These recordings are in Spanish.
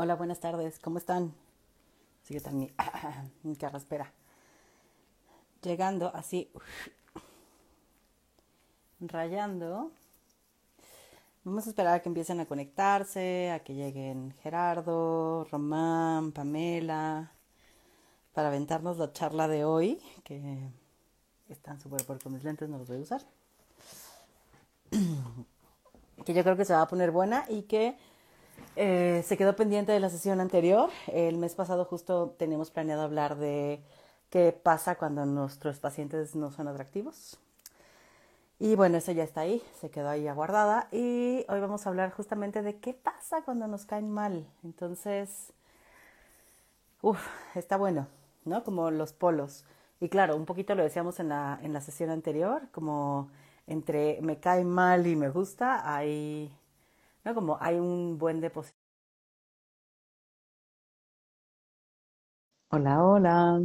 Hola, buenas tardes, ¿cómo están? Sigue también mi carraspera. Llegando así, rayando. Vamos a esperar a que empiecen a conectarse, a que lleguen Gerardo, Román, Pamela, para aventarnos la charla de hoy, que están súper por con mis lentes, no los voy a usar. que yo creo que se va a poner buena y que eh, se quedó pendiente de la sesión anterior. El mes pasado justo teníamos planeado hablar de qué pasa cuando nuestros pacientes no son atractivos. Y bueno, eso ya está ahí, se quedó ahí aguardada. Y hoy vamos a hablar justamente de qué pasa cuando nos caen mal. Entonces, uff, está bueno, ¿no? Como los polos. Y claro, un poquito lo decíamos en la, en la sesión anterior, como entre me cae mal y me gusta, hay, ¿no? Como hay un buen depósito. Hola, hola.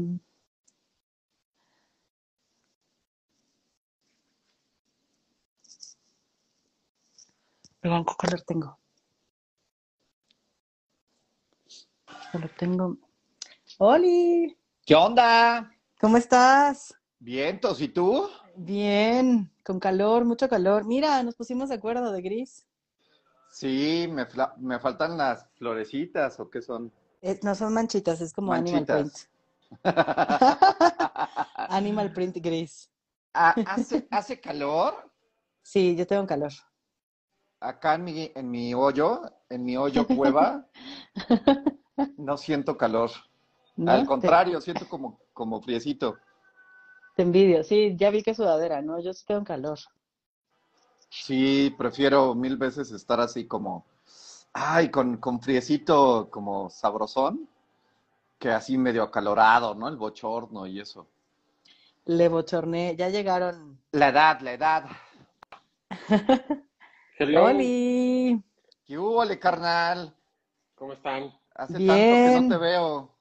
Perdón, ¿qué color tengo? Color tengo. ¡Holi! ¿Qué onda? ¿Cómo estás? Vientos, ¿y tú? Bien, con calor, mucho calor. Mira, nos pusimos de acuerdo de gris. Sí, me, me faltan las florecitas, ¿o qué son? Eh, no son manchitas, es como Animal Print. Animal Print gris. Ah, ¿Hace, hace calor? Sí, yo tengo calor. Acá en mi, en mi hoyo, en mi hoyo cueva, no siento calor. ¿no? Al Te- contrario, siento como, como friecito. Te, envidio. Sí, ya vi que sudadera, ¿no? Yo sí tengo calor. Sí, prefiero mil veces estar así como, ay, con, con friecito como sabrosón, que así medio acalorado, ¿no? El bochorno y eso. Le bochorné. Ya llegaron. La edad, la edad. Hello, ¡Holi! ¿Qué hubo, carnal? ¿cómo están? Hace Bien. tanto que no te veo.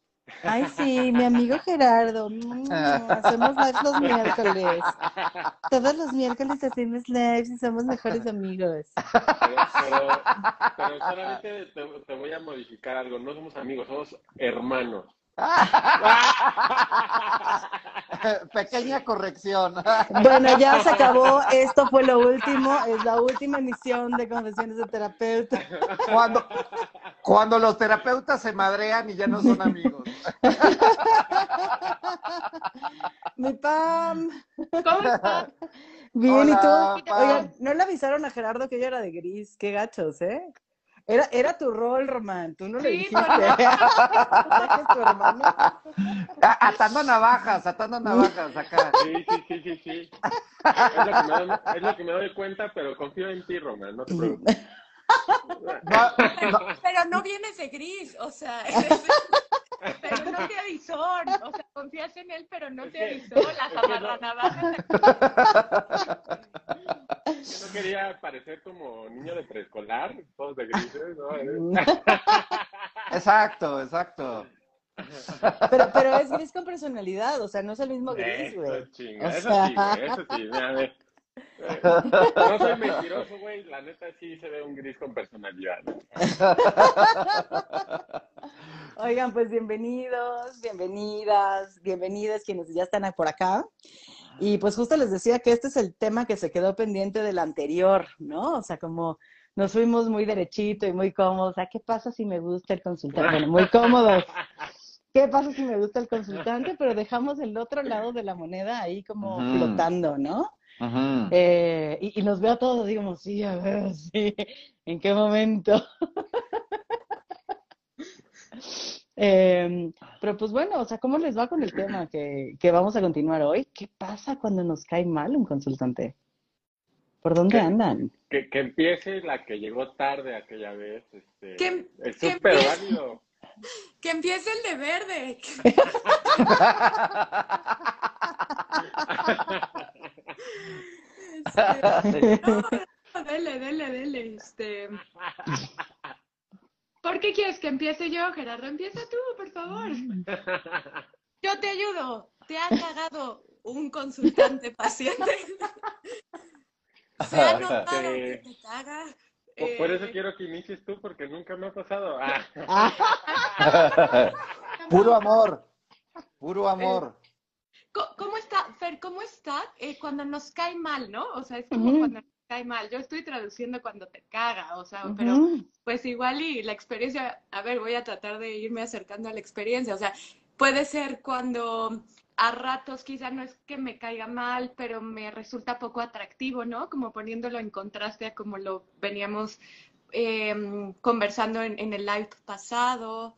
Ay, sí, mi amigo Gerardo. Mm, Hacemos lives los miércoles. Todos los miércoles hacemos lives y somos mejores amigos. Pero, pero, solamente te, te voy a modificar algo. No somos amigos, somos hermanos. Pequeña corrección. Bueno, ya se acabó. Esto fue lo último. Es la última emisión de Confesiones de Terapeuta. Cuando, cuando los terapeutas se madrean y ya no son amigos. Mi Pam. ¿Cómo están? Bien, ¿y tú? Pam. Oigan, ¿no le avisaron a Gerardo que yo era de gris? Qué gachos, ¿eh? Era, era tu rol, Román. Tú no le Sí, dijiste. pero ¿Sabes tu hermano? Atando navajas, atando navajas acá. Sí, sí, sí, sí, sí. Es lo, que me doy, es lo que me doy cuenta, pero confío en ti, Román, no te preocupes. No, no, Pero no vienes de gris, o sea, eres- pero no te avisó, o sea, confías en él, pero no te avisó, las amarranavajas. Yo no quería parecer como niño de preescolar, todos de grises. ¿no? exacto, exacto. Pero, pero es gris con personalidad, o sea, no es el mismo gris, Eso güey. chinga, O eso sí, güey, eso sí, mira, a ver. No soy mentiroso, güey, la neta sí se ve un gris con personalidad. Oigan, pues bienvenidos, bienvenidas, bienvenidas quienes ya están por acá. Y pues justo les decía que este es el tema que se quedó pendiente del anterior, ¿no? O sea, como nos fuimos muy derechito y muy cómodos. ¿A qué pasa si me gusta el consultante? Bueno, muy cómodos. ¿Qué pasa si me gusta el consultante? Pero dejamos el otro lado de la moneda ahí como flotando, ¿no? Ujú. Eh, y, y nos veo a todos, digamos, sí, a ver, sí, ¿en qué momento? Em, pero pues bueno, o sea, ¿cómo les va con el tema que, que vamos a continuar hoy? ¿Qué pasa cuando nos cae mal un consultante? ¿Por dónde andan? Que, que empiece la que llegó tarde aquella vez. Este, Que- es súper válido. Que empiece el de verde. Este, no, dele, dele, dele. Este, ¿Por qué quieres que empiece yo, Gerardo? Empieza tú, por favor. Yo te ayudo. Te ha cagado un consultante paciente. Se ha notado que te caga. Por, por eso Eh, quiero que inicies tú, porque nunca me ha pasado. Ah. Ah, Puro amor. Puro amor. ¿Cómo está, Fer, cómo está eh, cuando nos cae mal, no? O sea, es como cuando nos cae mal. Yo estoy traduciendo cuando te caga, o sea, pero pues igual y la experiencia, a ver, voy a tratar de irme acercando a la experiencia, o sea, puede ser cuando a ratos quizá no es que me caiga mal, pero me resulta poco atractivo, ¿no? Como poniéndolo en contraste a como lo veníamos em, conversando en, en el live pasado.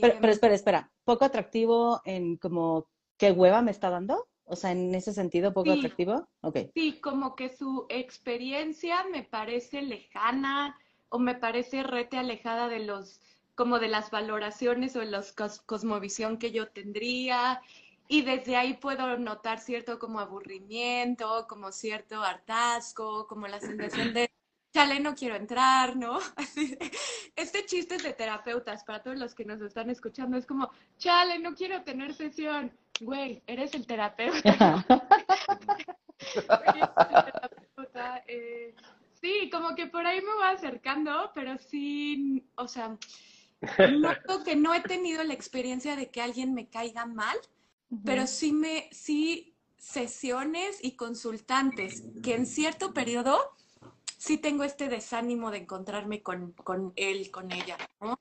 Pero, Em, pero espera, espera. Poco atractivo en como qué hueva me está dando. O sea, en ese sentido, poco Sí. atractivo. Ok. Sí, como que su experiencia me parece lejana o me parece rete alejada de los, como de las valoraciones o de los cos- cosmovisión que yo tendría. Y desde ahí puedo notar cierto como aburrimiento, como cierto hartazgo, como la sensación de, chale, no quiero entrar, ¿no? Este chiste es de terapeutas, para todos los que nos están escuchando, es como, chale, no quiero tener sesión. Güey, eres el terapeuta. eh, sí, como que por ahí me voy acercando, pero sí, o sea, noto que no he tenido la experiencia de que alguien me caiga mal, pero sí me, sí sesiones y consultantes que en cierto periodo sí tengo este desánimo de encontrarme con, con él, con ella, ¿no?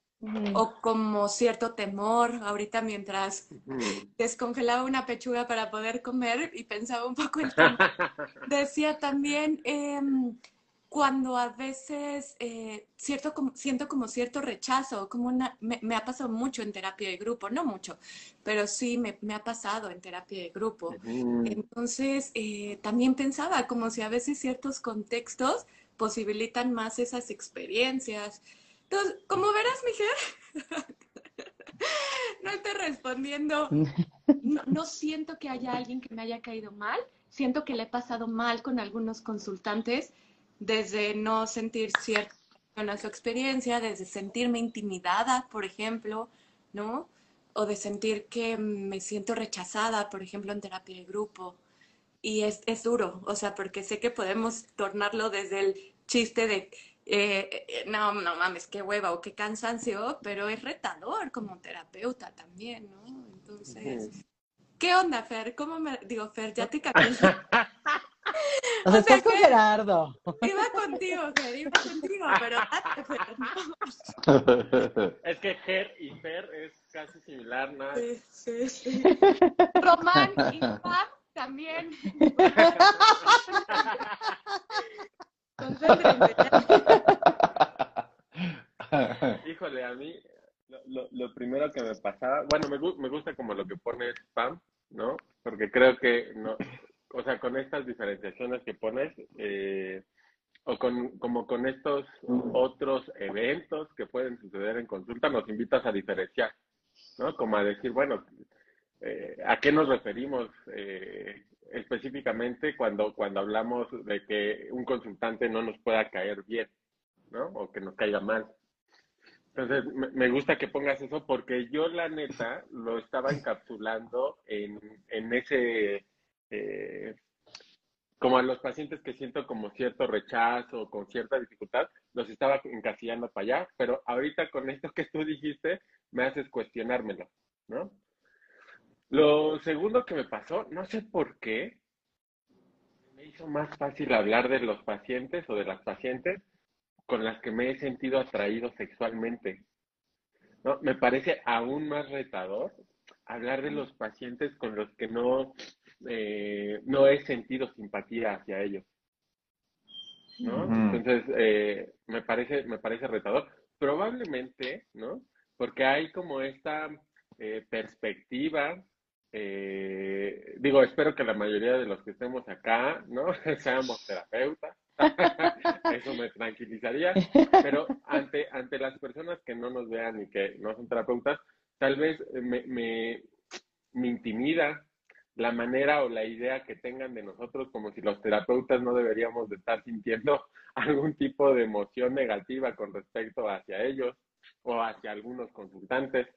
O como cierto temor, ahorita mientras descongelaba una pechuga para poder comer y pensaba un poco en. Decía también em, cuando a veces eh, cierto, como- siento como cierto rechazo, como una, me, me ha pasado mucho en terapia de grupo, no mucho, pero sí me, me ha pasado en terapia de grupo. Entonces, eh, también pensaba como si a veces ciertos contextos posibilitan más esas experiencias. Entonces, como verás, Miguel, no estoy respondiendo. No, no siento que haya alguien que me haya caído mal. Siento que le he pasado mal con algunos consultantes desde no sentir cierta a su experiencia, desde sentirme intimidada, por ejemplo, ¿no? O de sentir que me siento rechazada, por ejemplo, en terapia de grupo. Y es, es duro, o sea, porque sé que podemos tornarlo desde el chiste de, eh, eh, no, no mames, qué hueva o qué cansancio, pero es retador como terapeuta también, ¿no? Entonces, ¿qué onda, Fer? ¿Cómo me, digo, Fer, ya te cambié? O sea, estás con Gerardo. Iba contigo, Fer, iba contigo, pero date, Fer, ¿no? Es que Ger y Fer es casi similar, ¿no? Sí, sí, sí. Román y Pam también. Híjole, a mí lo, lo- primero que me pasaba, bueno, me, me gusta como lo que pones Pam, ¿no? Porque creo que, no, o sea, con estas diferenciaciones que pones, eh, o con, como con estos otros eventos que pueden suceder en consulta, nos invitas a diferenciar, ¿no? Como a decir, bueno, eh, ¿a qué nos referimos eh, específicamente cuando, cuando hablamos de que un consultante no nos pueda caer bien, ¿no? O que nos caiga mal. Entonces, me, gusta que pongas eso porque yo, la neta, lo estaba encapsulando en, en ese, eh, como a los pacientes que siento como cierto rechazo, con cierta dificultad, los estaba encasillando para allá, pero ahorita con esto que tú dijiste, me haces cuestionármelo, ¿no? Lo segundo que me pasó, no sé por qué, me hizo más fácil hablar de los pacientes o de las pacientes con las que me he sentido atraído sexualmente. ¿no? Me parece aún más retador hablar de los pacientes con los que no, eh, no he sentido simpatía hacia ellos. ¿no? Entonces, eh, me, parece, me parece retador. Probablemente, ¿no? Porque hay como esta eh, perspectiva, eh, digo, espero que la mayoría de los que estemos acá, ¿no? Seamos terapeutas. Eso me tranquilizaría. Pero ante, ante las personas que no nos vean y que no son terapeutas, tal vez me, me, me intimida la manera o la idea que tengan de nosotros como si los terapeutas no deberíamos de estar sintiendo algún tipo de emoción negativa con respecto hacia ellos o hacia algunos consultantes.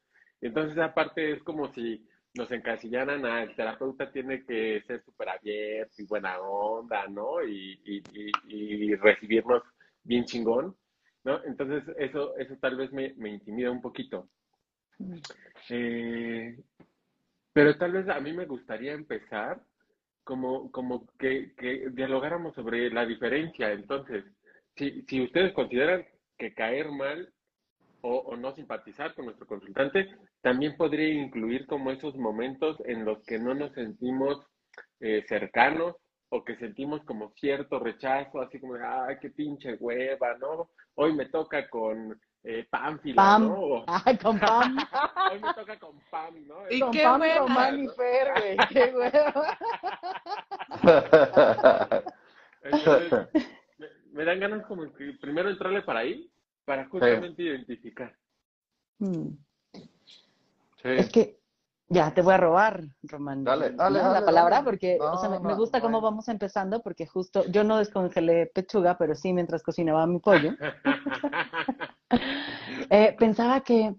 Entonces aparte es como si nos encasillaran a el terapeuta tiene que ser súper abierto y buena onda, ¿no? Y, y, y, recibirnos bien chingón. ¿no? Entonces, eso, eso tal vez me, me intimida un poquito. Eh, pero tal vez a mí me gustaría empezar como, como que, que dialogáramos sobre la diferencia. Entonces, si, si ustedes consideran que caer mal o, o, no simpatizar con nuestro consultante, también podría incluir como esos momentos en los que no nos sentimos eh, cercanos o que sentimos como cierto rechazo, así como, ay, qué pinche hueva, ¿no? Hoy me toca con eh, Pánfila, Pam. ¿no? O- Ay, con Pam. Hoy me toca con Pam, ¿no? Y con qué Pam, buena. Román y Fer, güey. Qué. Entonces, me, me dan ganas como que primero entrarle para ahí, para justamente identificar. Mm. Sí. Es que ya te voy a robar, Román. Dale, dale, ¿no? dale, la palabra, dale. porque No, o sea, me, gusta cómo vamos empezando, porque justo yo no descongelé pechuga, pero sí mientras cocinaba mi pollo. Eh, pensaba que,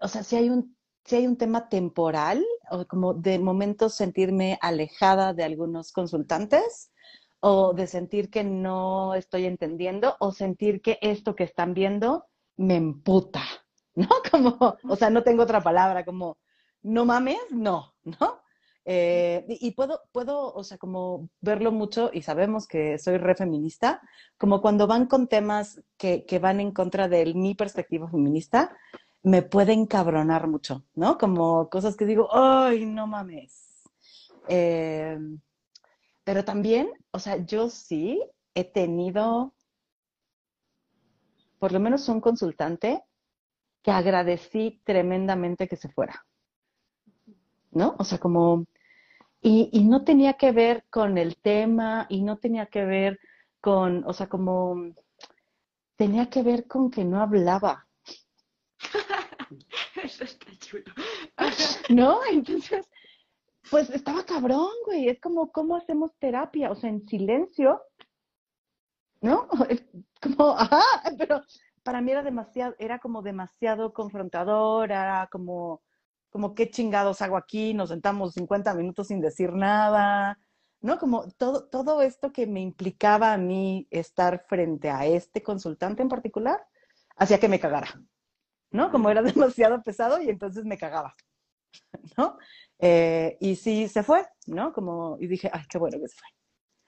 o sea, si hay un, si hay un tema temporal, o como de momentos sentirme alejada de algunos consultantes, o de sentir que no estoy entendiendo, o sentir que esto que están viendo me emputa, ¿no? Como, o sea, no tengo otra palabra, como, no mames, no, ¿no? Eh, y puedo, puedo, o sea, como verlo mucho, y sabemos que soy re feminista, como cuando van con temas que, que van en contra de mi perspectiva feminista, me pueden cabronar mucho, ¿no? Como cosas que digo, ¡ay, no mames! Eh, pero también, o sea, yo sí he tenido, por lo menos un consultante que agradecí tremendamente que se fuera, ¿no? O sea, como, y, y no tenía que ver con el tema y no tenía que ver con, o sea, como, tenía que ver con que no hablaba, Eso está chulo. ¿no? Entonces, pues estaba cabrón, güey. Es como, ¿cómo hacemos terapia? O sea, en silencio, ¿no? Es como, ajá, pero para mí era demasiado, era como demasiado confrontador, era como, como, ¿qué chingados hago aquí? Nos sentamos 50 minutos sin decir nada, ¿no? Como todo, todo esto que me implicaba a mí estar frente a este consultante en particular, hacía que me cagara, ¿no? Como era demasiado pesado y entonces me cagaba, ¿no? Eh, y sí se fue, ¿no? Como, y dije, ay, qué bueno que se fue.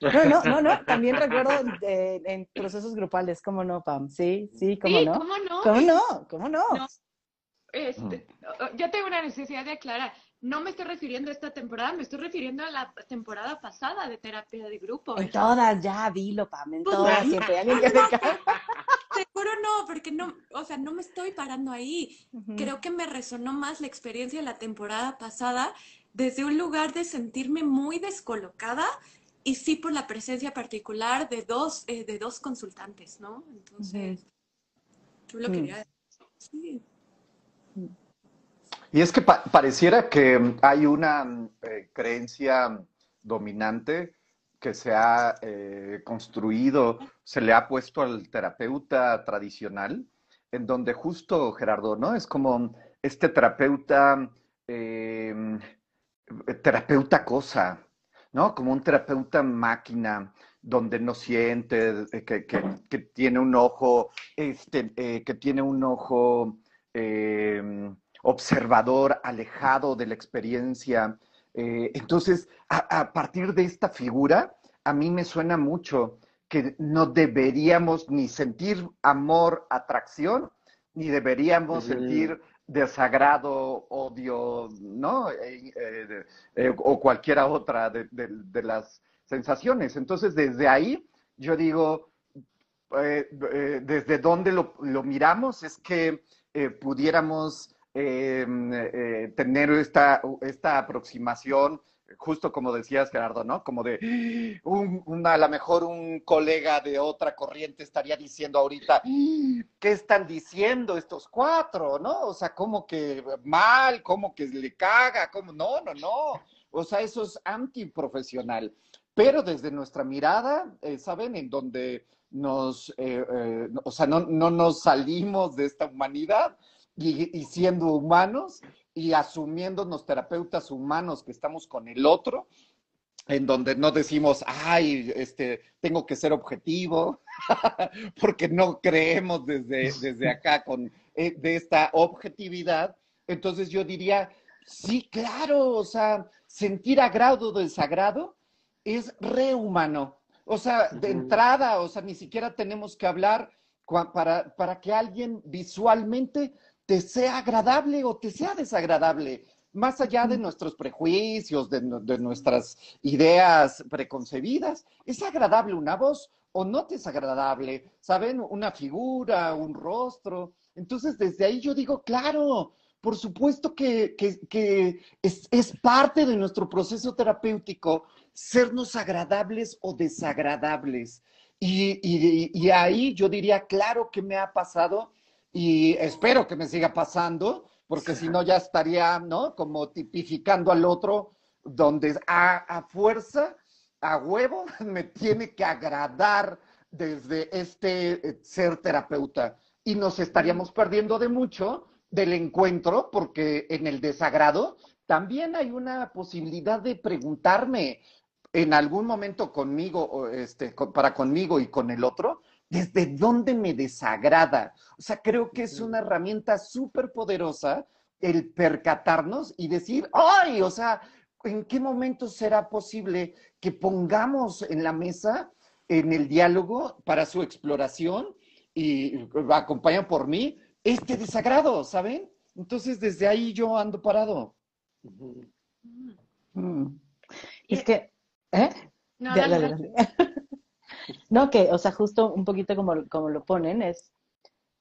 No, no, no, no, también recuerdo eh, en procesos grupales, ¿cómo no, Pam? Sí, sí, ¿cómo Sí, no? ¿cómo no? ¿Cómo no? ¿Cómo no? No. Este, yo tengo una necesidad de aclarar. No me estoy refiriendo a esta temporada, me estoy refiriendo a la temporada pasada de terapia de grupo. En todas, ya, dilo, Pam, en Pues, todas, siempre alguien que se cae. Seguro no, porque no, o sea, no me estoy parando ahí. Creo que me resonó más la experiencia de la temporada pasada desde un lugar de sentirme muy descolocada y sí por la presencia particular de dos, eh, de dos consultantes, ¿no? Entonces, yo lo Mm. quería sí. Y es que pa- pareciera que hay una eh, creencia dominante que se ha eh, construido, se le ha puesto al terapeuta tradicional, en donde justo, Gerardo, ¿no? Es como este terapeuta, eh, terapeuta cosa, ¿no? Como un terapeuta máquina, donde no siente, eh, que, que- que tiene un ojo, este, eh, que tiene un ojo eh, observador, alejado de la experiencia. Eh, entonces, a, a partir de esta figura, a mí me suena mucho que no deberíamos ni sentir amor, atracción, ni deberíamos sentir desagrado, odio, ¿no? Eh, eh, eh, o cualquiera otra de, las sensaciones. Entonces, desde ahí, yo digo, desde donde lo, lo miramos es que pudiéramos tener esta, esta aproximación, justo como decías, Gerardo, ¿no? Como de, un, a lo mejor un colega de otra corriente estaría diciendo ahorita, ¿qué están diciendo estos cuatro, no? O sea, como que mal, como que le caga, como, no, no, no. O sea, eso es antiprofesional. Pero desde nuestra mirada, eh, ¿saben? En donde nos, eh, eh, o sea, no, no nos salimos de esta humanidad y siendo humanos y asumiéndonos terapeutas humanos que estamos con el otro, en donde no decimos, ay, este, tengo que ser objetivo, porque no creemos desde, desde acá con eh, de esta objetividad. Entonces yo diría, sí, claro, o sea, sentir agrado o desagrado es rehumano. O sea, de entrada, o sea, ni siquiera tenemos que hablar para, para que alguien visualmente te sea agradable o te sea desagradable más allá de nuestros prejuicios, de, nuestras ideas preconcebidas, ¿es agradable una voz o no te es agradable? ¿Saben? Una figura, un rostro. Entonces, desde ahí yo digo, claro, por supuesto que, es, parte de nuestro proceso terapéutico sernos agradables o desagradables. y ahí yo diría, claro que me ha pasado y espero que me siga pasando porque si no ya estaría, ¿no? Como tipificando al otro, donde a, fuerza, a huevo, me tiene que agradar desde este eh, ser terapeuta. Y nos estaríamos perdiendo de mucho del encuentro, porque en el desagrado también hay una posibilidad de preguntarme en algún momento conmigo, este, para conmigo y con el otro, desde dónde me desagrada. O sea, creo que es una herramienta súper poderosa el percatarnos y decir, ay, o sea, ¿en qué momento será posible que pongamos en la mesa, en el diálogo, para su exploración y acompañado por mí, este desagrado, ¿saben? Entonces, desde ahí yo ando parado. Mm. Es que, ¿eh? No, No, que, o sea, justo un poquito como, como lo ponen, es,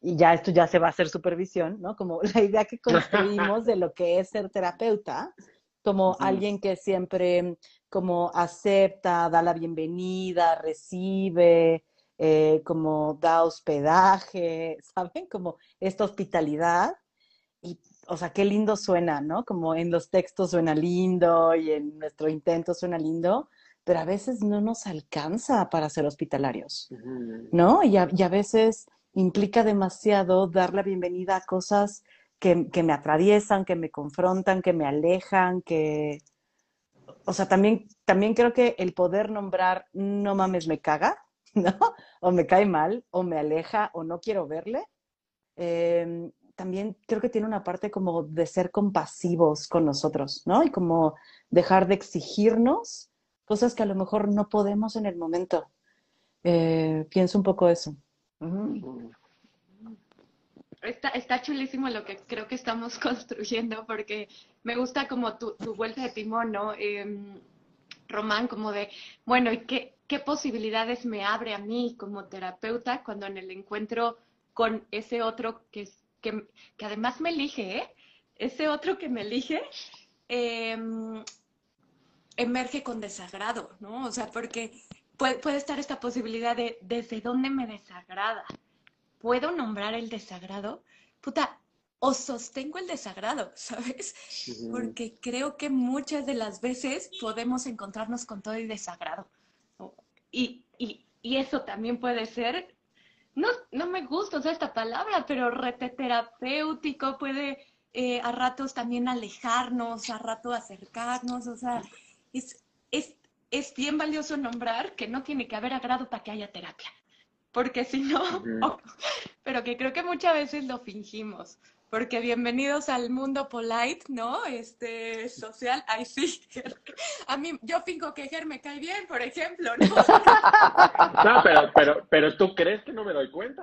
y ya esto ya se va a hacer supervisión, ¿no? Como la idea que construimos de lo que es ser terapeuta, como alguien que siempre como acepta, da la bienvenida, recibe, eh, como da hospedaje, ¿saben? Como esta hospitalidad. Y, o sea, qué lindo suena, ¿no? Como en los textos suena lindo y en nuestro intento suena lindo, pero a veces no nos alcanza para ser hospitalarios, ¿no? Y a, y a, veces implica demasiado dar la bienvenida a cosas que, que, me atraviesan, que me confrontan, que me alejan, que... O sea, también, también creo que el poder nombrar no mames me caga, ¿no? O me cae mal, o me aleja, o no quiero verle. Eh, también creo que tiene una parte como de ser compasivos con nosotros, ¿no? Y como dejar de exigirnos cosas que a lo mejor no podemos en el momento. Eh, pienso un poco eso. Está, está chulísimo lo que creo que estamos construyendo, porque me gusta como tu, vuelta de timón, ¿no? Em, Román, como de, bueno, ¿y qué, qué posibilidades me abre a mí como terapeuta cuando en el encuentro con ese otro que, que, que además me elige, ¿eh? Ese otro que me elige, eh, emerge con desagrado, ¿no? O sea, porque puede, puede, estar esta posibilidad de desde dónde me desagrada. ¿Puedo nombrar el desagrado? Puta, o sostengo el desagrado, ¿sabes? Porque creo que muchas de las veces podemos encontrarnos con todo el desagrado. Y, y, y, eso también puede ser, no, no me gusta usar esta palabra, pero reteterapéutico puede eh, a ratos también alejarnos, a rato acercarnos, o sea, es, es, es bien valioso nombrar que no tiene que haber agrado para que haya terapia, porque si no, pero que creo que muchas veces lo fingimos, porque bienvenidos al mundo polite, ¿no? Este, social, ay sí, a mí, yo fingo que Ger me cae bien, por ejemplo, ¿no? No, pero, pero, pero tú crees que no me doy cuenta.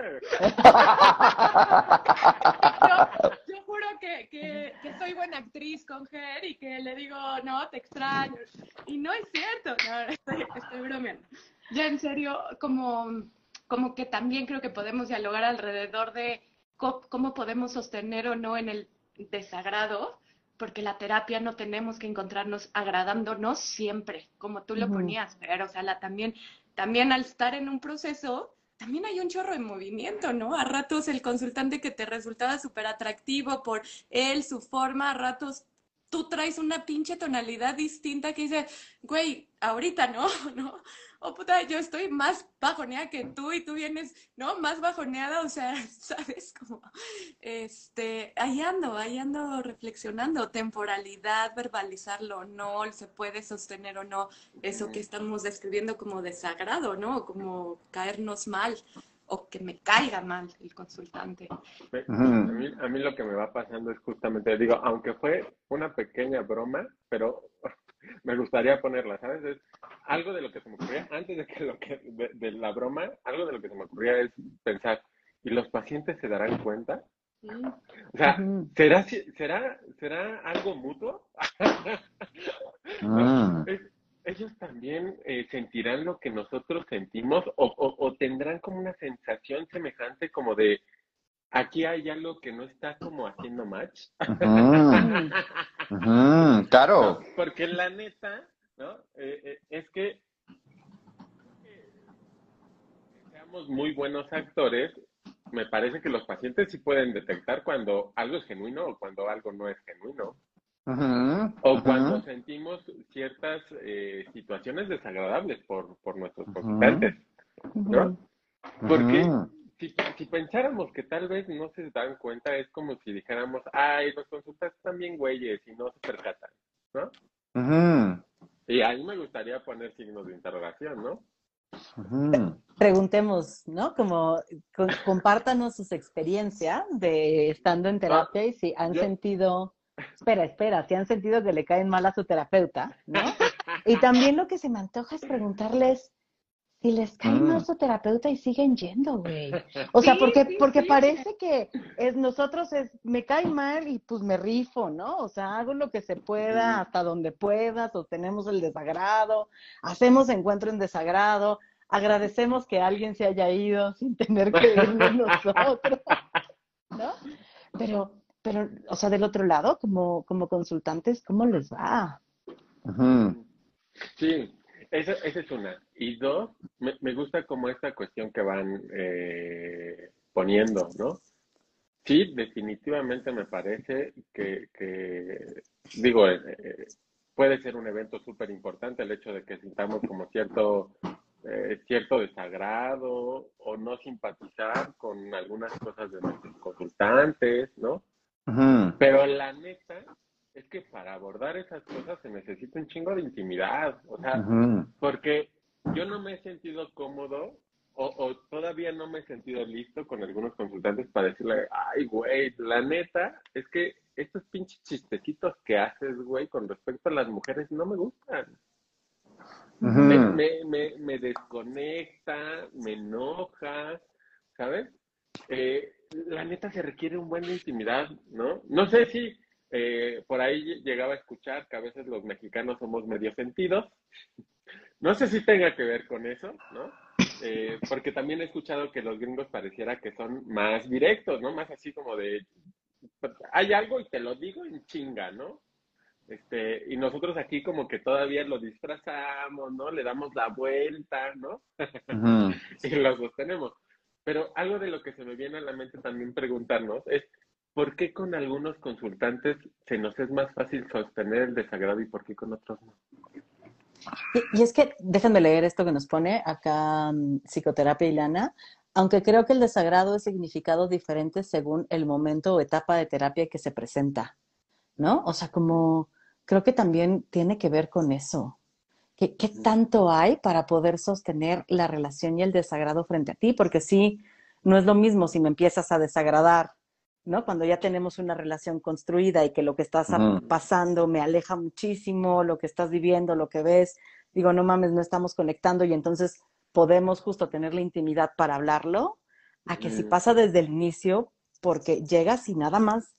Yo, juro que, que, soy buena actriz con Ger y que le digo, no, te extraño, y no es cierto, no, estoy, estoy bromeando. Ya en serio, como, como que también creo que podemos dialogar alrededor de cómo podemos sostener o no en el desagrado, porque la terapia no tenemos que encontrarnos agradándonos siempre, como tú lo ponías, pero o sea, la, también, también al estar en un proceso, también hay un chorro de movimiento, ¿no? A ratos el consultante que te resultaba súper atractivo por él, su forma, a ratos tú traes una pinche tonalidad distinta que dice, güey, ahorita no, ¿no? Oh puta, yo estoy más bajoneada que tú y tú vienes, ¿no? Más bajoneada, o sea, ¿sabes? Como, este, ahí ando, ahí ando reflexionando, temporalidad, verbalizarlo o no, se puede sostener o no, eso que estamos describiendo como desagrado, ¿no? Como caernos mal o que me caiga mal el consultante. A mí, a mí lo que me va pasando es justamente, digo, aunque fue una pequeña broma, pero me gustaría ponerla, ¿sabes? Es algo de lo que se me ocurría, antes de que lo que, de, la broma, algo de lo que se me ocurría es pensar, ¿y los pacientes se darán cuenta? O sea, ¿será, será, ¿será algo mutuo? Ah. ellos también eh, sentirán lo que nosotros sentimos o, o, tendrán como una sensación semejante como de aquí hay algo que no está como haciendo match. claro. porque la neta, ¿no? Eh, eh, es que seamos muy buenos actores, me parece que los pacientes sí pueden detectar cuando algo es genuino o cuando algo no es genuino. o cuando sentimos ciertas eh, situaciones desagradables por, por nuestros consultantes, ¿no? Porque si, si, pensáramos que tal vez no se dan cuenta, es como si dijéramos, ay, los consultas están bien güeyes y no se percatan, ¿no? Y ahí me gustaría poner signos de interrogación, ¿no? Preguntemos, ¿no? Como compártanos sus experiencias de estando en ah, terapia y si han sentido, espera, espera, si han sentido que le caen mal a su terapeuta, ¿no? Y también lo que se me antoja es preguntarles, si les cae mal mm. su terapeuta y siguen yendo, güey. O sea, porque, porque parece que es nosotros es, me cae mal y pues me rifo, ¿no? O sea, hago lo que se pueda, hasta donde pueda, sostenemos el desagrado, hacemos encuentro en desagrado, agradecemos que alguien se haya ido sin tener que irnos nosotros, ¿no? Pero, pero, o sea, del otro lado, como, como consultantes, ¿cómo les va? Sí, esa, esa es una. Y dos, me, me, gusta como esta cuestión que van eh, poniendo, ¿no? Sí, definitivamente me parece que, que digo, eh, eh, puede ser un evento súper importante el hecho de que sintamos como cierto, cierto desagrado o no simpatizar con algunas cosas de nuestros consultantes, ¿no? Pero la neta es que para abordar esas cosas se necesita un chingo de intimidad, o sea, porque yo no me he sentido cómodo o, todavía no me he sentido listo con algunos consultantes para decirle, ay, güey, la neta es que estos pinches chistecitos que haces, güey, con respecto a las mujeres no me gustan. me, me, me, desconecta, me enoja, ¿sabes? Eh, la neta se requiere un buen de intimidad, ¿no? No sé si eh, por ahí llegaba a escuchar que a veces los mexicanos somos medio sentidos. No sé si tenga que ver con eso, ¿no? Eh, porque también he escuchado que los gringos pareciera que son más directos, ¿no? Más así como de, hay algo y te lo digo en chinga, ¿no? Este, y nosotros aquí como que todavía lo disfrazamos, ¿no? Le damos la vuelta, ¿no? y lo sostenemos. Pero algo de lo que se me viene a la mente también preguntarnos es, ¿por qué con algunos consultantes se nos es más fácil sostener el desagrado y por qué con otros no? Y, es que, déjenme leer esto que nos pone acá mm, Psicoterapia Ilana. Aunque creo que el desagrado es significado diferente según el momento o etapa de terapia que se presenta, ¿no? O sea, como creo que también tiene que ver con eso. ¿Qué, qué tanto hay para poder sostener la relación y el desagrado frente a ti? Porque sí, no es lo mismo si me empiezas a desagradar ¿no? Cuando ya tenemos una relación construida y que lo que estás pasando me aleja muchísimo, lo que estás viviendo, lo que ves, digo, no mames, no estamos conectando y entonces podemos justo tener la intimidad para hablarlo, a que si pasa desde el inicio, porque llegas y nada más,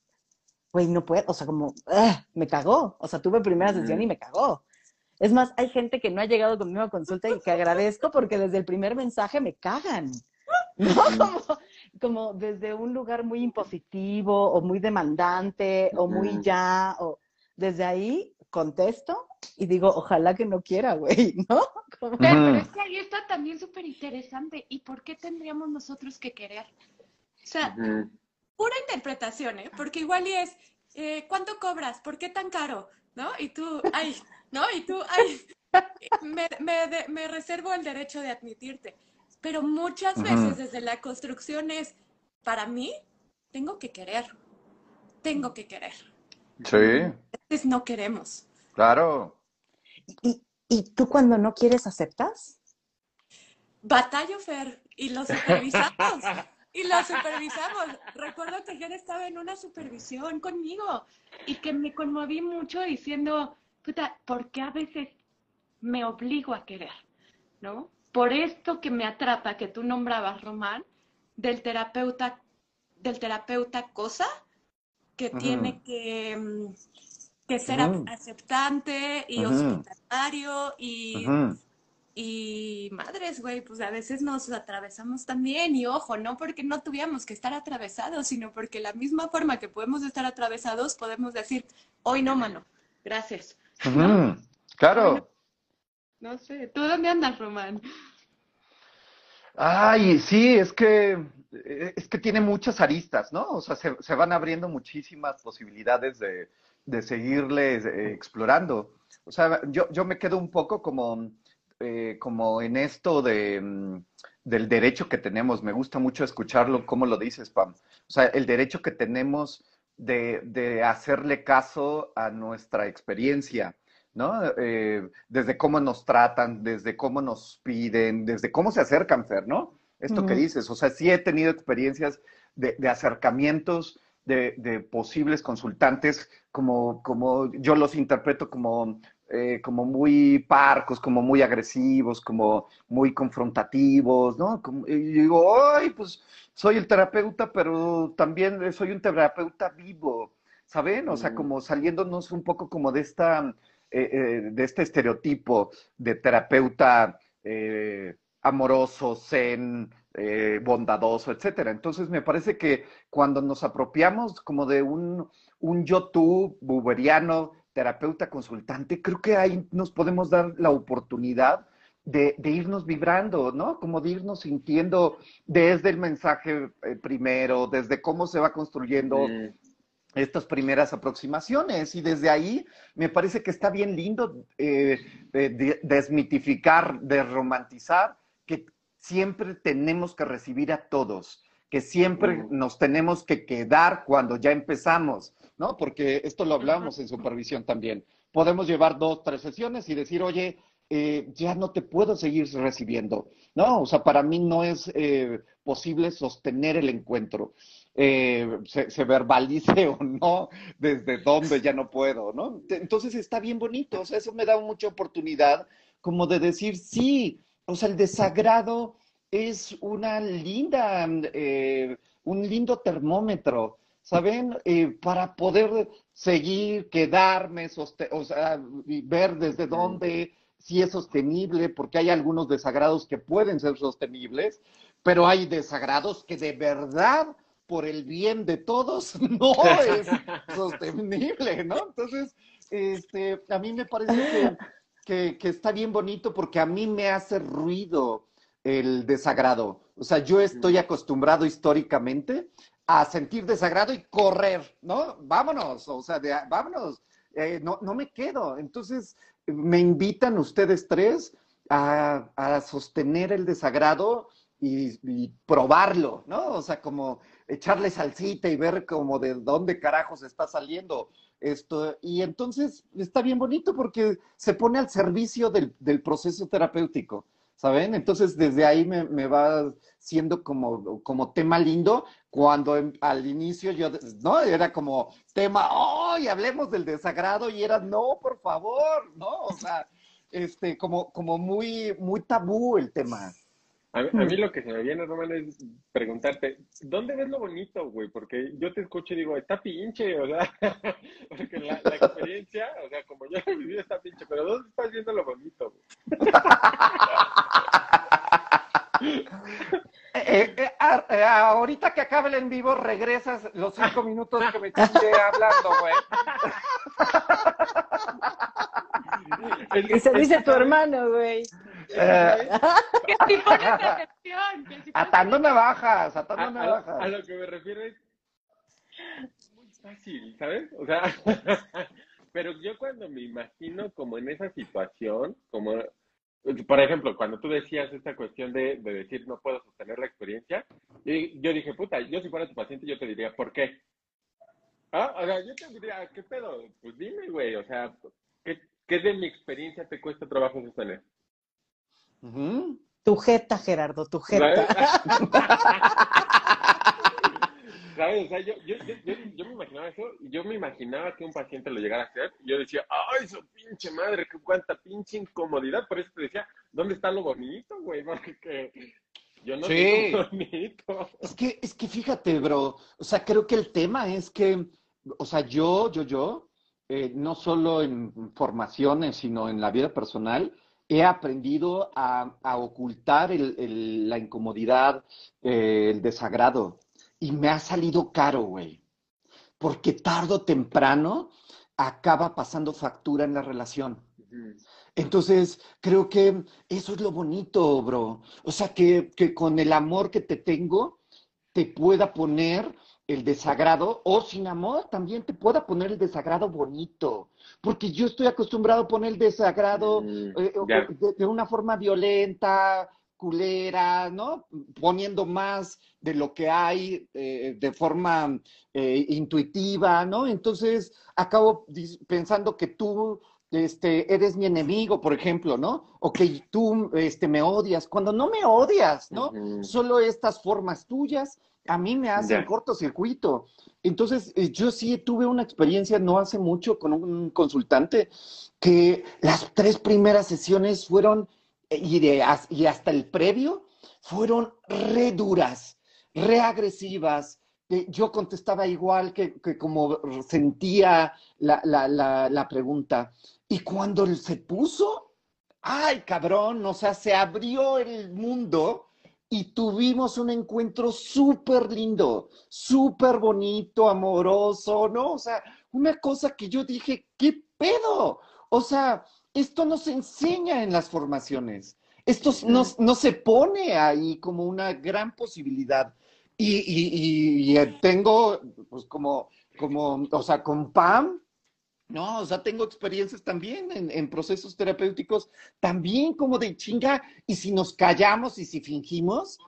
güey, no puedo, o sea, como, ah, me cagó, o sea, tuve primera sesión y me cagó. Es más, hay gente que no ha llegado conmigo a consulta y que agradezco porque desde el primer mensaje me cagan. ¿no? Como, como desde un lugar muy impositivo o muy demandante o muy ya, o desde ahí contesto y digo, ojalá que no quiera, güey, ¿no? Pero, es que ahí está también súper interesante. ¿Y por qué tendríamos nosotros que querer? O sea, pura interpretación, ¿eh? Porque igual y es, eh, ¿cuánto cobras? ¿Por qué tan caro? ¿No? Y tú, ay, ¿no? Y tú, ay, me, me, de- me reservo el derecho de admitirte. Pero muchas veces desde la construcción es, para mí, tengo que querer, tengo que querer. Sí, Entonces no queremos. claro. ¿Y, y tú cuando no quieres aceptas? Batallo, Fer, y lo supervisamos. Y lo supervisamos. Recuerdo que Ger estaba en una supervisión conmigo y que me conmoví mucho diciendo, puta, ¿por qué a veces me obligo a querer? ¿No? Por esto que me atrapa, que tú nombrabas, Román, del terapeuta, del terapeuta cosa, que Ujú. tiene que, mm, que ser Ujú. aceptante y Ujú. hospitalario y y madres, güey, pues a veces nos atravesamos también. Y ojo, no porque no tuviéramos que estar atravesados, sino porque la misma forma que podemos estar atravesados, podemos decir, hoy no, mano, gracias. Ujú. Claro. No sé, ¿tú dónde andas, Román? Ay, sí, es que eh, es que tiene muchas aristas, ¿no? O sea, se, van abriendo muchísimas posibilidades de, de seguirles eh, explorando. O sea, yo, yo me quedo un poco como, eh, como en esto de, mm, del derecho que tenemos. Me gusta mucho escucharlo, cómo lo dices, Pam. O sea, el derecho que tenemos de, de hacerle caso a nuestra experiencia. ¿No? Eh, desde cómo nos tratan, desde cómo nos piden, desde cómo se acercan, Fer, ¿no? Esto que dices, o sea, sí he tenido experiencias de, de acercamientos de, de posibles consultantes, como, como yo los interpreto como, eh, como muy parcos, como muy agresivos, como muy confrontativos, ¿no? Como- y digo, ay, pues soy el terapeuta, pero también soy un terapeuta vivo, ¿saben? O sea, Mm. como saliéndonos un poco como de esta eh, eh, de este estereotipo de terapeuta eh, amoroso, zen, eh, bondadoso, etcétera. Entonces me parece que cuando nos apropiamos como de un, un yo-tú buberiano, terapeuta consultante, creo que ahí nos podemos dar la oportunidad de, de irnos vibrando, ¿no? Como de irnos sintiendo desde el mensaje primero, desde cómo se va construyendo. Estas primeras aproximaciones y desde ahí me parece que está bien lindo eh, de- desmitificar, desromantizar que siempre tenemos que recibir a todos, que siempre nos tenemos que quedar cuando ya empezamos, ¿no? Porque esto lo hablamos en supervisión también. Podemos llevar dos, tres sesiones y decir, oye, eh, ya no te puedo seguir recibiendo, ¿no? O sea, para mí no es eh, posible sostener el encuentro eh, se, se verbalice o no, desde dónde ya no puedo, ¿no? Entonces está bien bonito, o sea, eso me da mucha oportunidad como de decir, sí, o sea, el desagrado es una linda, eh, un lindo termómetro, ¿saben? Eh, para poder seguir, quedarme, o sea, y ver desde dónde, si es sostenible, porque hay algunos desagrados que pueden ser sostenibles, pero hay desagrados que de verdad por el bien de todos no es sostenible, ¿no? Entonces, este, a mí me parece que, que, que está bien bonito porque a mí me hace ruido el desagrado. O sea, yo estoy acostumbrado históricamente a sentir desagrado y correr, ¿no? Vámonos, o sea, de- vámonos, eh, no, no me quedo. Entonces, me invitan ustedes tres a, a sostener el desagrado y, y probarlo, ¿no? O sea, como echarle salsita y ver como de dónde carajos está saliendo esto. Y entonces está bien bonito porque se pone al servicio del, proceso terapéutico, ¿saben? Entonces desde ahí me, va siendo como, como tema lindo cuando en- al inicio yo, ¿no? Era como tema, ¡ay, hablemos del desagrado! Y era, no, por favor, ¿no? O sea, este, como, como muy, muy tabú el tema. A, mí- a mí lo que se me viene, Román, es preguntarte, ¿dónde ves lo bonito, güey? Porque yo te escucho y digo, está pinche, o sea, porque la, la experiencia, o sea, como yo lo he vivido, está pinche, pero ¿dónde estás viendo lo bonito, güey? Eh, eh, eh, ahorita que acabe el en vivo, regresas los cinco minutos que me chingué hablando, güey. Y se dice tu hermano, güey. Eh, Que si pones atención, que si pones atando navajas, a, atando a- a navajas. lo que me refiero es muy fácil, ¿sabes? O sea, pero yo cuando me imagino como en esa situación, como, por ejemplo, cuando tú decías esta cuestión de, de decir no puedo sostener la experiencia, yo, yo dije, puta, yo si fuera tu paciente yo te diría, ¿por qué? Ah, o sea, yo te diría, ¿qué pedo? Pues dime, güey, o sea, ¿qué, qué de mi experiencia te cuesta trabajo sostener? Ujú. Tu jeta, Gerardo, tu jeta. ¿Sabes? O sea, yo, yo, yo, yo, yo me imaginaba eso, y yo me imaginaba que un paciente lo llegara a hacer, y yo decía, ¡ay, su pinche madre, qué cuánta pinche incomodidad! Por eso te decía, ¿dónde está lo bonito, güey? Porque yo no Sí. tengo bonito. Es que, es que fíjate, bro, o sea, creo que el tema es que, o sea, yo, yo, yo, eh, no solo en formaciones, sino en la vida personal, he aprendido a, a ocultar el- el- la incomodidad, eh, el desagrado, y me ha salido caro, güey, porque tarde o temprano acaba pasando factura en la relación. Entonces, creo que eso es lo bonito, bro. O sea, que, que con el amor que te tengo, te pueda poner el desagrado, o sin amor también te pueda poner el desagrado bonito. Porque yo estoy acostumbrado a poner el desagrado Mm, eh, de, de una forma violenta, culera, ¿no? Poniendo más de lo que hay eh, de forma eh, intuitiva, ¿no? Entonces, acabo pensando que tú este, eres mi enemigo, por ejemplo, ¿no? O que tú este, me odias, cuando no me odias, ¿no? Solo estas formas tuyas a mí me hacen Ya. cortocircuito. Entonces, eh, yo sí tuve una experiencia no hace mucho con un consultante que las tres primeras sesiones fueron, eh, y, de, y hasta el previo, fueron re duras, re agresivas. Eh, Yo contestaba igual que, que como sentía la, la, la, la pregunta. Y cuando se puso, ay, cabrón, o sea, se abrió el mundo y tuvimos un encuentro súper lindo, súper bonito, amoroso, ¿no? O sea, una cosa que yo dije, ¿qué pedo? O sea, esto no se enseña en las formaciones. Esto no, no se pone ahí como una gran posibilidad. Y, y- y- y, eh, tengo, pues como, como, o sea, con Pam, no, o sea, tengo experiencias también en, en procesos terapéuticos, también como de chinga, y si nos callamos y si fingimos,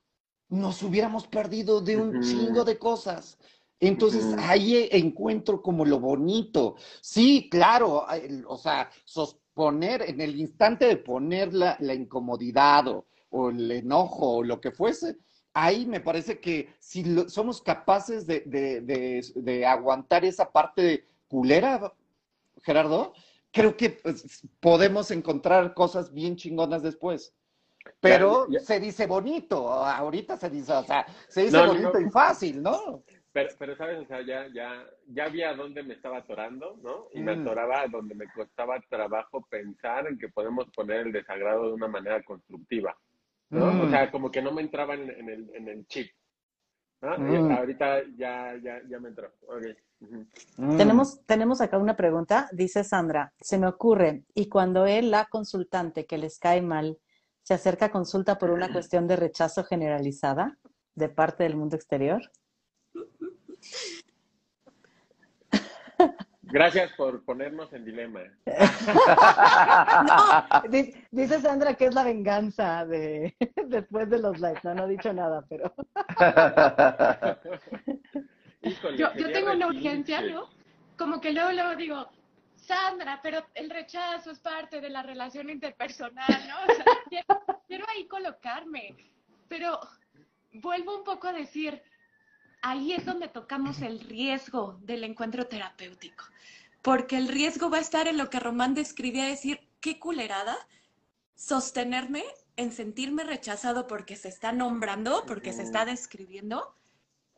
nos hubiéramos perdido de un chingo de cosas. Entonces ahí encuentro como lo bonito. Sí, claro, o sea, sosponer en el instante de poner la, la incomodidad o, o el enojo o lo que fuese, ahí me parece que si lo- somos capaces de, de- de- de aguantar esa parte culera, Gerardo, creo que pues, podemos encontrar cosas bien chingonas después. Pero Ya, ya. se dice bonito, ahorita se dice, o sea, se dice No, bonito no. y fácil, ¿no? Pero, pero, ¿sabes? O sea, ya, ya, ya vi a dónde me estaba atorando, ¿no? Y me Mm. atoraba a donde me costaba trabajo pensar en que podemos poner el desagrado de una manera constructiva, ¿no? Mm. O sea, como que no me entraba en, en el, en el chip. ¿no? Y Mm. ahorita ya, ya, ya me entró. Ok. Mm. Tenemos, tenemos acá una pregunta, dice Sandra, se me ocurre, y cuando él, la consultante que les cae mal, se acerca a consulta por una cuestión de rechazo generalizada de parte del mundo exterior. Gracias por ponernos en dilema. No, dice Sandra que es la venganza de después de los likes. No, no ha dicho nada, pero Híjole, Yo, yo tengo una urgencia. ¿no? Como que luego, luego digo, Sandra, pero el rechazo es parte de la relación interpersonal, ¿no? O sea, quiero, quiero ahí colocarme, pero vuelvo un poco a decir, ahí es donde tocamos el riesgo del encuentro terapéutico, porque el riesgo va a estar en lo que Román describía, decir, qué culerada sostenerme en sentirme rechazado porque se está nombrando, porque se está describiendo,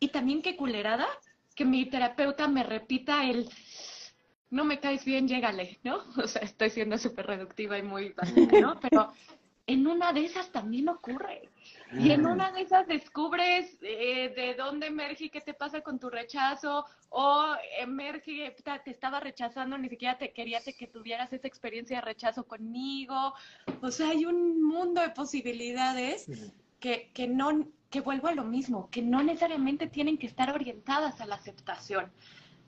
y también qué culerada que mi terapeuta me repita el no me caes bien, llégale, ¿no? O sea, estoy siendo súper reductiva y muy básica, ¿no? Pero en una de esas también ocurre. Y en una de esas descubres eh, de dónde emerge y qué te pasa con tu rechazo, o emerge, te estaba rechazando, ni siquiera te quería que tuvieras esa experiencia de rechazo conmigo. O sea, hay un mundo de posibilidades que, que no, que vuelvo a lo mismo, que no necesariamente tienen que estar orientadas a la aceptación.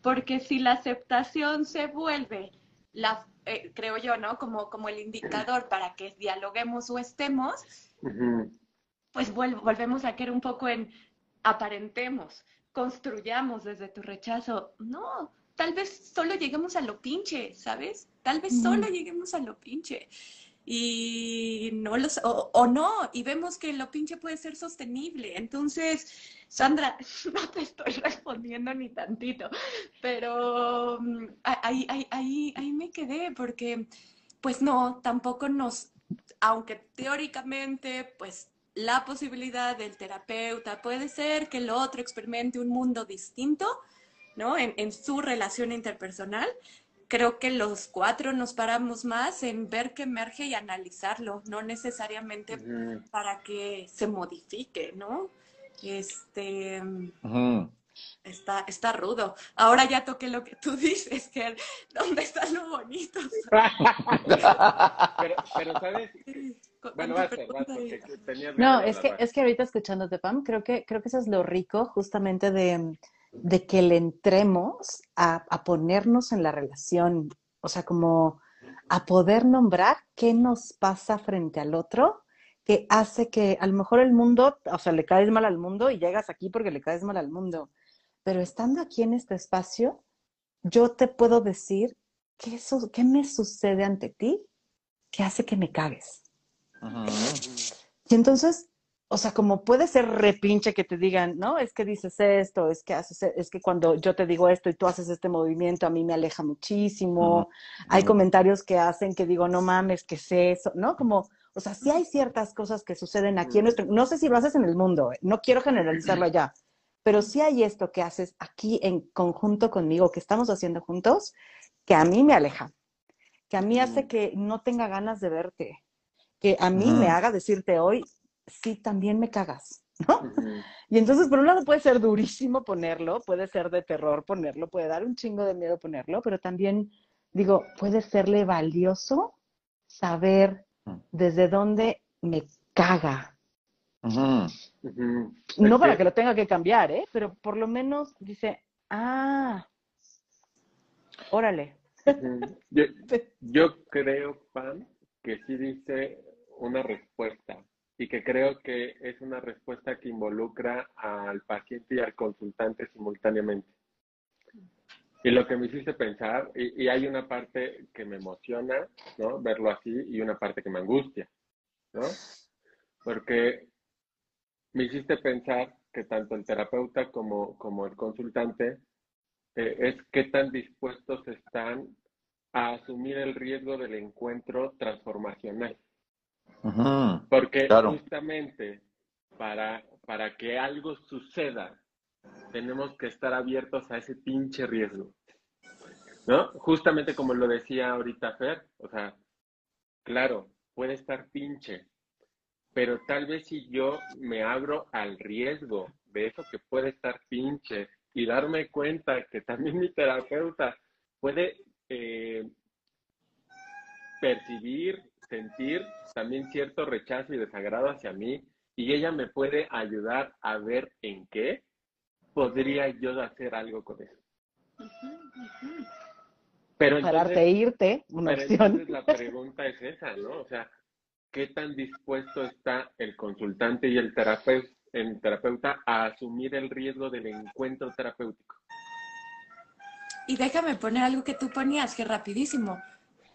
Porque si la aceptación se vuelve la, eh, creo yo, ¿no? Como, como el indicador para que dialoguemos o estemos, pues volvemos a querer un poco en aparentemos, construyamos desde tu rechazo. No, tal vez solo lleguemos a lo pinche, ¿sabes? Tal vez solo lleguemos a lo pinche y no los, o, no, y vemos que lo pinche puede ser sostenible. Entonces, Sandra, no te estoy respondiendo ni tantito, pero mm, ahí, ahí, ahí, ahí me quedé porque, pues no, tampoco nos, aunque teóricamente, pues la posibilidad del terapeuta puede ser que el otro experimente un mundo distinto, ¿no? En, en su relación interpersonal, creo que los cuatro nos paramos más en ver qué emerge y analizarlo, no necesariamente para que se modifique, ¿no? Este está, está rudo. Ahora ya toqué lo que tú dices, que dónde están los bonitos. pero, sabes, bueno, va a ser, va a ser, No, es que, es que ahorita escuchándote, Pam, creo que, creo que eso es lo rico justamente de de que le entremos a, ponernos en la relación, o sea, como a poder nombrar qué nos pasa frente al otro, que hace que a lo mejor el mundo, o sea, le caes mal al mundo y llegas aquí porque le caes mal al mundo, pero estando aquí en este espacio, yo te puedo decir qué, qué me sucede ante ti que hace que me cagues. Y entonces o sea, como puede ser repinche que te digan, ¿no? Es que dices esto, es que haces, es que cuando yo te digo esto y tú haces este movimiento, a mí me aleja muchísimo. Hay comentarios que hacen que digo, no mames, ¿qué es eso? ¿No? Como, o sea, sí hay ciertas cosas que suceden aquí en nuestro, no sé si lo haces en el mundo, ¿eh? no quiero generalizarlo allá, pero sí hay esto que haces aquí en conjunto conmigo, que estamos haciendo juntos, que a mí me aleja, que a mí hace que no tenga ganas de verte, que a mí me haga decirte hoy, sí también me cagas, ¿no? Y entonces, por un lado puede ser durísimo ponerlo, puede ser de terror ponerlo, puede dar un chingo de miedo ponerlo, pero también, digo, puede serle valioso saber mm. desde dónde me caga. No para que lo tenga que cambiar, ¿eh? Pero por lo menos dice, ah, órale. yo, yo creo, Pam, que sí dice una respuesta y que creo que es una respuesta que involucra al paciente y al consultante simultáneamente. Y lo que me hiciste pensar, y, hay una parte que me emociona, ¿no? Verlo así, y una parte que me angustia, ¿no? Porque me hiciste pensar que tanto el terapeuta como, como el consultante eh, es qué tan dispuestos están a asumir el riesgo del encuentro transformacional. Porque justamente para, para que algo suceda, tenemos que estar abiertos a ese pinche riesgo. ¿No? Justamente como lo decía ahorita Fer, o sea, claro, puede estar pinche, pero tal vez si yo me abro al riesgo de eso que puede estar pinche y darme cuenta que también mi terapeuta puede eh, percibir sentir también cierto rechazo y desagrado hacia mí y ella me puede ayudar a ver en qué podría yo hacer algo con eso. Pero Pararte e irte, una Entonces la pregunta es esa, ¿no? O sea, ¿qué tan dispuesto está el consultante y el terapeuta, el terapeuta a asumir el riesgo del encuentro terapéutico? Y déjame poner algo que tú ponías, que rapidísimo.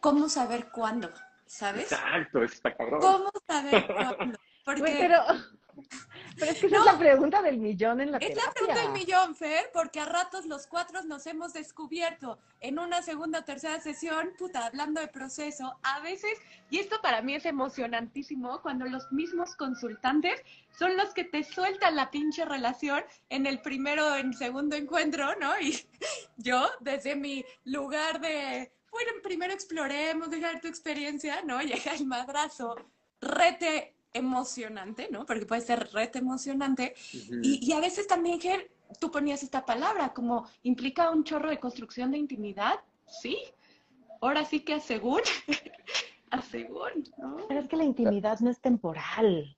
¿Cómo saber cuándo? ¿Sabes? Exacto, está cabrón. ¿Cómo saber cuándo? Porque... pero, pero es que esa es la pregunta del millón en la Es la pregunta del millón, Fer, porque a ratos los cuatro nos hemos descubierto en una segunda o tercera sesión, puta, hablando de proceso, a veces, y esto para mí es emocionantísimo, cuando los mismos consultantes son los que te sueltan la pinche relación en el primero o en segundo encuentro, ¿no? Y yo, desde mi lugar de bueno, primero exploremos, dejar tu experiencia, ¿no? Llega el madrazo, rete emocionante, ¿no? Porque puede ser rete emocionante. y, a veces también, Ger, tú ponías esta palabra, como implica un chorro de construcción de intimidad, ¿sí? Ahora sí que según, según, ¿no? Pero es que la intimidad no es temporal.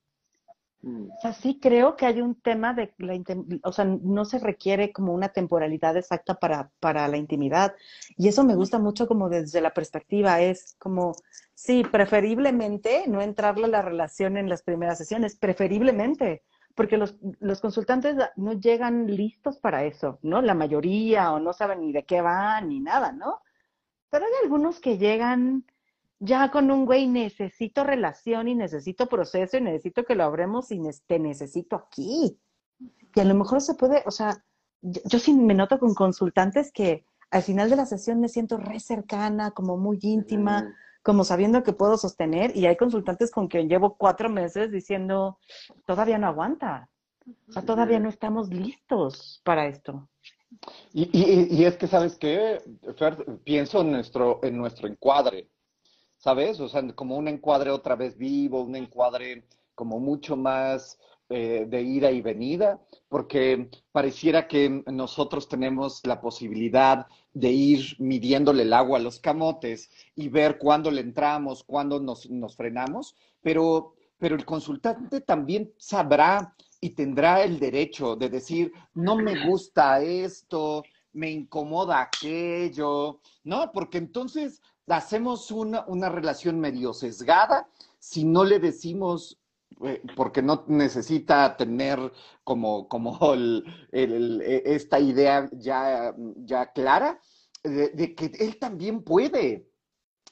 Mm. O sea, sí creo que hay un tema de la o sea, no se requiere como una temporalidad exacta para, para la intimidad. Y eso me gusta mucho como desde la perspectiva, es como, sí, preferiblemente no entrarle a la relación en las primeras sesiones, preferiblemente, porque los, los consultantes no llegan listos para eso, ¿no? La mayoría, o no saben ni de qué van, ni nada, ¿no? Pero hay algunos que llegan ya con un güey, necesito relación y necesito proceso y necesito que lo abremos y te necesito aquí. Y a lo mejor se puede, o sea, yo, yo sí me noto con consultantes que al final de la sesión me siento re cercana, como muy íntima, Mm. como sabiendo que puedo sostener. Y hay consultantes con quien llevo cuatro meses diciendo, todavía no aguanta. O sea, todavía no estamos listos para esto. Y, y- y es que, ¿sabes qué? Fer, pienso en nuestro, en nuestro encuadre, ¿sabes? O sea, como un encuadre otra vez vivo, un encuadre como mucho más eh, de ida y venida, porque pareciera que nosotros tenemos la posibilidad de ir midiéndole el agua a los camotes y ver cuándo le entramos, cuándo nos, nos frenamos, pero, pero el consultante también sabrá y tendrá el derecho de decir, no me gusta esto, me incomoda aquello, ¿no? Porque entonces hacemos una, una relación medio sesgada si no le decimos, eh, porque no necesita tener como, como el- esta idea ya, ya clara, de, de que él también puede.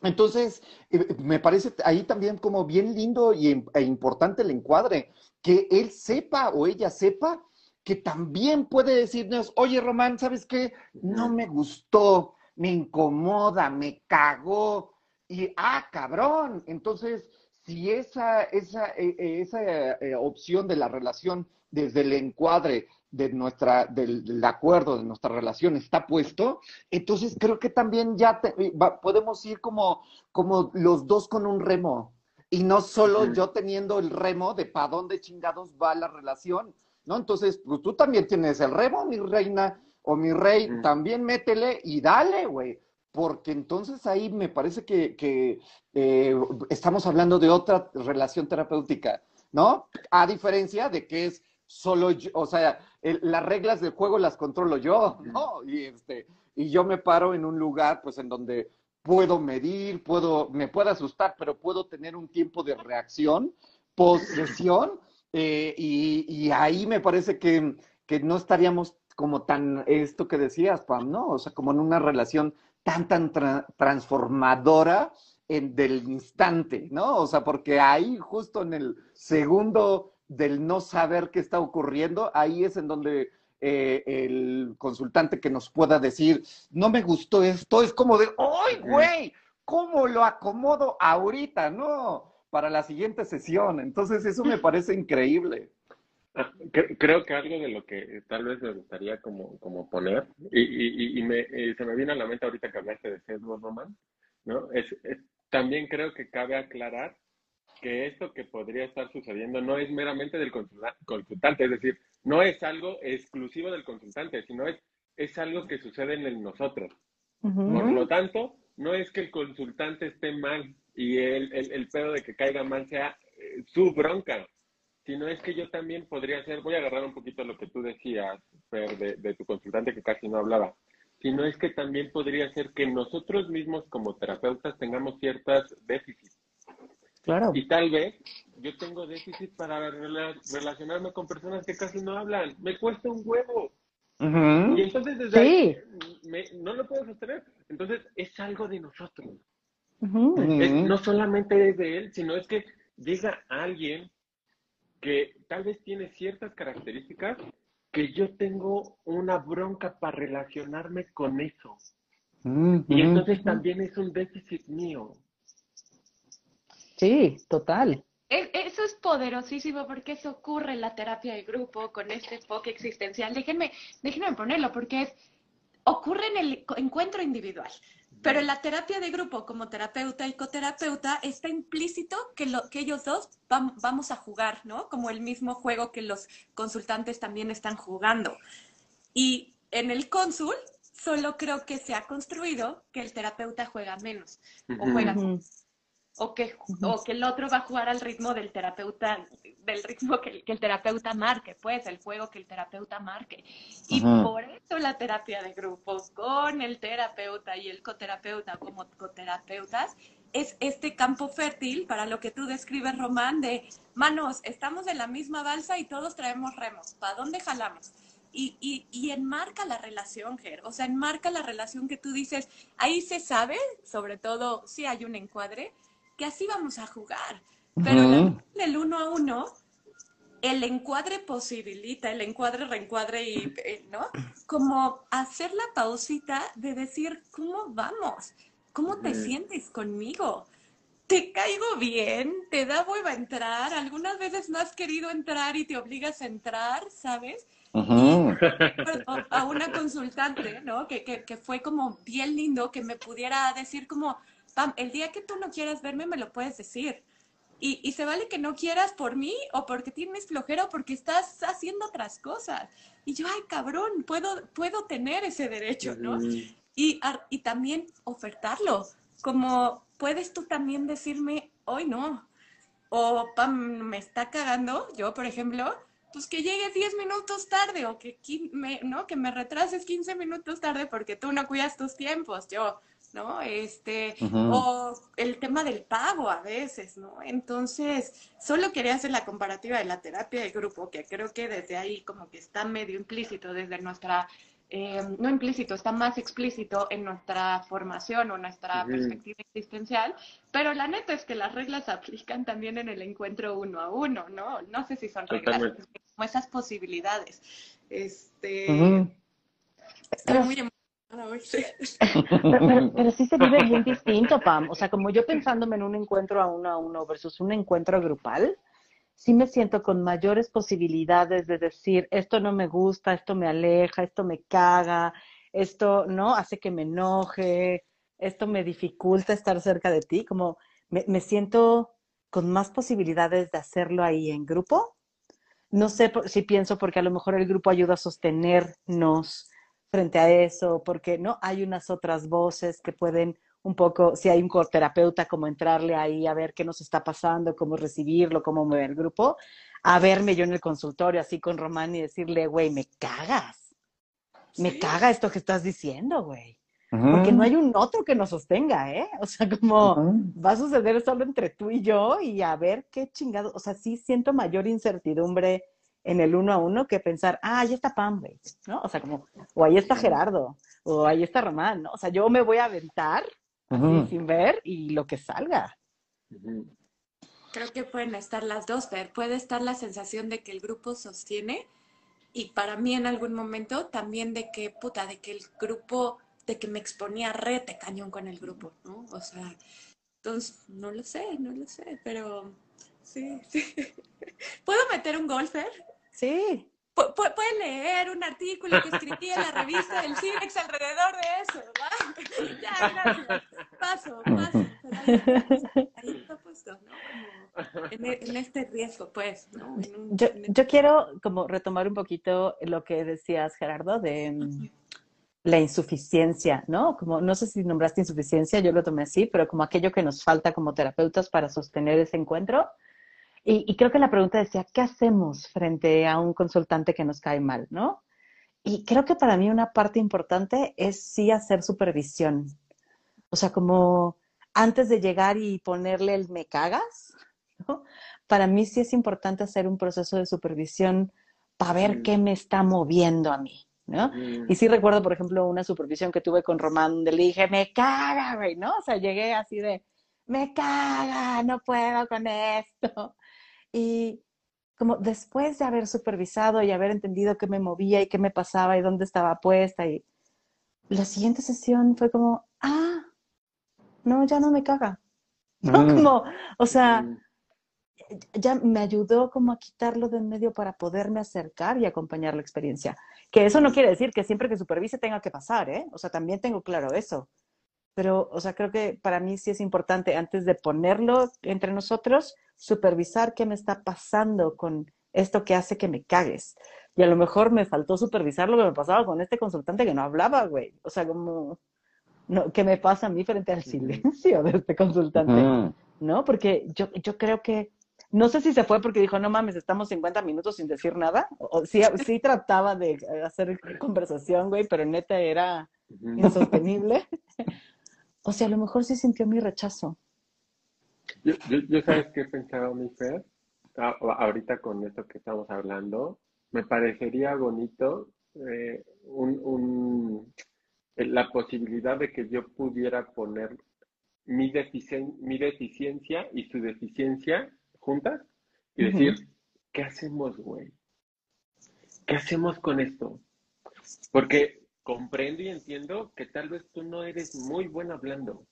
Entonces, eh, me parece ahí también como bien lindo y, e importante el encuadre, que él sepa o ella sepa que también puede decirnos, oye Román, ¿sabes qué? No me gustó, me incomoda, me cagó, y ah, cabrón. Entonces, si esa, esa, eh, eh, esa eh, opción de la relación desde el encuadre de nuestra, del, del acuerdo de nuestra relación está puesto, entonces creo que también ya te- va- podemos ir como, como los dos con un remo y no solo yo teniendo el remo de para dónde chingados va la relación, ¿no? Entonces, pues tú también tienes el remo, mi reina o mi rey, también métele y dale, güey. Porque entonces ahí me parece que, que, eh, estamos hablando de otra relación terapéutica, ¿no? A diferencia de que es solo yo, o sea, el- las reglas del juego las controlo yo, ¿no? Y este, y yo me paro en un lugar, pues, en donde puedo medir, puedo, me puedo asustar, pero puedo tener un tiempo de reacción, posesión, eh, y, y ahí me parece que, que no estaríamos como tan, esto que decías, Pam, ¿no? O sea, como en una relación tan, tan tra- transformadora en, del instante, ¿no? O sea, porque ahí justo en el segundo del no saber qué está ocurriendo, ahí es en donde eh, el consultante que nos pueda decir, no me gustó esto, es como de, ¡ay, güey! ¿Cómo lo acomodo ahorita? No, para la siguiente sesión. Entonces, eso me parece increíble. Ah, cre- Creo que algo de lo que tal vez me gustaría como, como poner, y, y- y me, y se me vino a la mente ahorita que hablaste de sesgo, Roman, ¿no? Es, es- también creo que cabe aclarar que esto que podría estar sucediendo no es meramente del consulta- consultante, es decir, no es algo exclusivo del consultante, sino es, es algo que sucede en el nosotros. Por lo tanto, no es que el consultante esté mal y el, el, el pedo de que caiga mal sea eh, su bronca, sino es que yo también podría ser, voy a agarrar un poquito lo que tú decías, Fer, de, de tu consultante que casi no hablaba, sino es que también podría ser que nosotros mismos como terapeutas tengamos ciertas déficits. Claro. Y tal vez yo tengo déficit para rela- relacionarme con personas que casi no hablan. Me cuesta un huevo. Y entonces desde ahí me- no lo puedo sostener. Entonces es algo de nosotros. Es- no solamente es de él, sino es que llega alguien que tal vez tiene ciertas características que yo tengo una bronca para relacionarme con eso. Y entonces también es un déficit mío. Sí, total. E- Eso es poderosísimo porque eso ocurre en la terapia de grupo con este enfoque existencial. Déjenme, déjenme ponerlo porque es, ocurre en el encuentro individual. Pero en la terapia de grupo, como terapeuta y coterapeuta, está implícito que, lo, que ellos dos vam- vamos a jugar, ¿no? Como el mismo juego que los consultantes también están jugando. Y en el cónsul, solo creo que se ha construido que el terapeuta juega menos o juega Ujú. O que, o que el otro va a jugar al ritmo del terapeuta, del ritmo que, el terapeuta marque, pues, el juego que el terapeuta marque. Y por eso la terapia de grupos con el terapeuta y el coterapeuta como coterapeutas es este campo fértil para lo que tú describes, Román, de manos, estamos en la misma balsa y todos traemos remos. ¿Para dónde jalamos? Y, y, y, enmarca la relación, Ger. O sea, enmarca la relación que tú dices. Ahí se sabe, sobre todo si hay un encuadre, que así vamos a jugar. Pero en el uno a uno, el encuadre posibilita, el encuadre, reencuadre y, eh, ¿no? Como hacer la pausita de decir, ¿cómo vamos? ¿Cómo te sientes conmigo? ¿Te caigo bien? ¿Te da hueva entrar? Algunas veces no has querido entrar y te obligas a entrar, ¿sabes? a una consultante, ¿no? Que, que, que, fue como bien lindo que me pudiera decir como, el día que tú no quieras verme, me lo puedes decir. Y, y, se vale que no quieras por mí o porque tienes flojera o porque estás haciendo otras cosas. Y yo, ay, cabrón, puedo, puedo tener ese derecho, ¿no? y, y también ofertarlo, como puedes tú también decirme, hoy no, o pam, me está cagando, yo por ejemplo, pues que llegues 10 minutos tarde o que me, ¿no? que me retrases 15 minutos tarde porque tú no cuidas tus tiempos, yo, ¿no? Este, o el tema del pago a veces, ¿no? Entonces, solo quería hacer la comparativa de la terapia de grupo, que creo que desde ahí como que está medio implícito desde nuestra, eh, no implícito, está más explícito en nuestra formación o nuestra perspectiva existencial, pero la neta es que las reglas se aplican también en el encuentro uno a uno, ¿no? No sé si son reglas, como esas posibilidades. Este... Estoy muy pero, sí se vive bien distinto, Pam. O sea, como yo pensándome en un encuentro a uno a uno versus un encuentro grupal, sí me siento con mayores posibilidades de decir, esto no me gusta, esto me aleja, esto me caga, esto, ¿no? Hace que me enoje, esto me dificulta estar cerca de ti. Como me, me siento con más posibilidades de hacerlo ahí en grupo. No sé si pienso porque a lo mejor el grupo ayuda a sostenernos frente a eso, porque no hay unas otras voces que pueden un poco, si hay un terapeuta, como entrarle ahí a ver qué nos está pasando, cómo recibirlo, cómo mover el grupo, a verme yo en el consultorio así con Román y decirle, güey, me cagas, me caga esto que estás diciendo, güey. Porque no hay un otro que nos sostenga, ¿eh? O sea, como va a suceder solo entre tú y yo y a ver qué chingado, o sea, sí siento mayor incertidumbre en el uno a uno que pensar, ah, ahí está Pam, güey, ¿no? O sea, como, o ahí está Gerardo, o ahí está Román, ¿no? O sea, yo me voy a aventar sin ver y lo que salga. Creo que pueden estar las dos, pero puede estar la sensación de que el grupo sostiene y para mí en algún momento también de que, puta, de que el grupo, de que me exponía rete cañón con el grupo, ¿no? O sea, entonces, no lo sé, no lo sé, pero sí, sí. ¿Puedo meter un golfer? Sí. puede leer un artículo que escribí en la revista del CINEX alrededor de eso. Ya, gracias. Paso, paso. Ahí, está puesto, ¿no? en, este riesgo, pues, ¿no? yo, yo quiero como retomar un poquito lo que decías, Gerardo, de mm, la insuficiencia, ¿no? Como, no sé si nombraste insuficiencia, yo lo tomé así, pero como aquello que nos falta como terapeutas para sostener ese encuentro. Y, creo que la pregunta decía, ¿qué hacemos frente a un consultante que nos cae mal, no? Y creo que para mí una parte importante es sí hacer supervisión. O sea, como antes de llegar y ponerle el me cagas, ¿no? Para mí sí es importante hacer un proceso de supervisión para ver mm. qué me está moviendo a mí, ¿no? Mm. Y sí recuerdo, por ejemplo, una supervisión que tuve con Román, donde le dije, me caga, güey, ¿no? O sea, llegué así de, me caga, no puedo con esto. Y como después de haber supervisado y haber entendido qué me movía y qué me pasaba y dónde estaba puesta, y la siguiente sesión fue como, ah, no, ya no me caga. ¿No? Mm. Como, o sea, ya me ayudó como a quitarlo de en medio para poderme acercar y acompañar la experiencia. Que eso no quiere decir que siempre que supervise tenga que pasar, ¿eh? O sea, también tengo claro eso. Pero, o sea, creo que para mí sí es importante, antes de ponerlo entre nosotros, supervisar qué me está pasando con esto que hace que me cagues. Y a lo mejor me faltó supervisar lo que me pasaba con este consultante que no hablaba, güey. O sea, como, no, ¿qué me pasa a mí frente al silencio de este consultante? ¿no? Porque yo, yo creo que, no sé si se fue porque dijo, no mames, estamos 50 minutos sin decir nada, o, sí, sí trataba de hacer conversación, güey, pero neta era insostenible. o sea, a lo mejor sí sintió mi rechazo. Yo, yo, ¿sabes qué pensaba, mi Fer? Ah, ahorita con esto que estamos hablando, me parecería bonito eh, un, la posibilidad de que yo pudiera poner mi, mi deficiencia y su deficiencia juntas y decir, ¿qué hacemos, güey? ¿Qué hacemos con esto? Porque comprendo y entiendo que tal vez tú no eres muy bueno hablando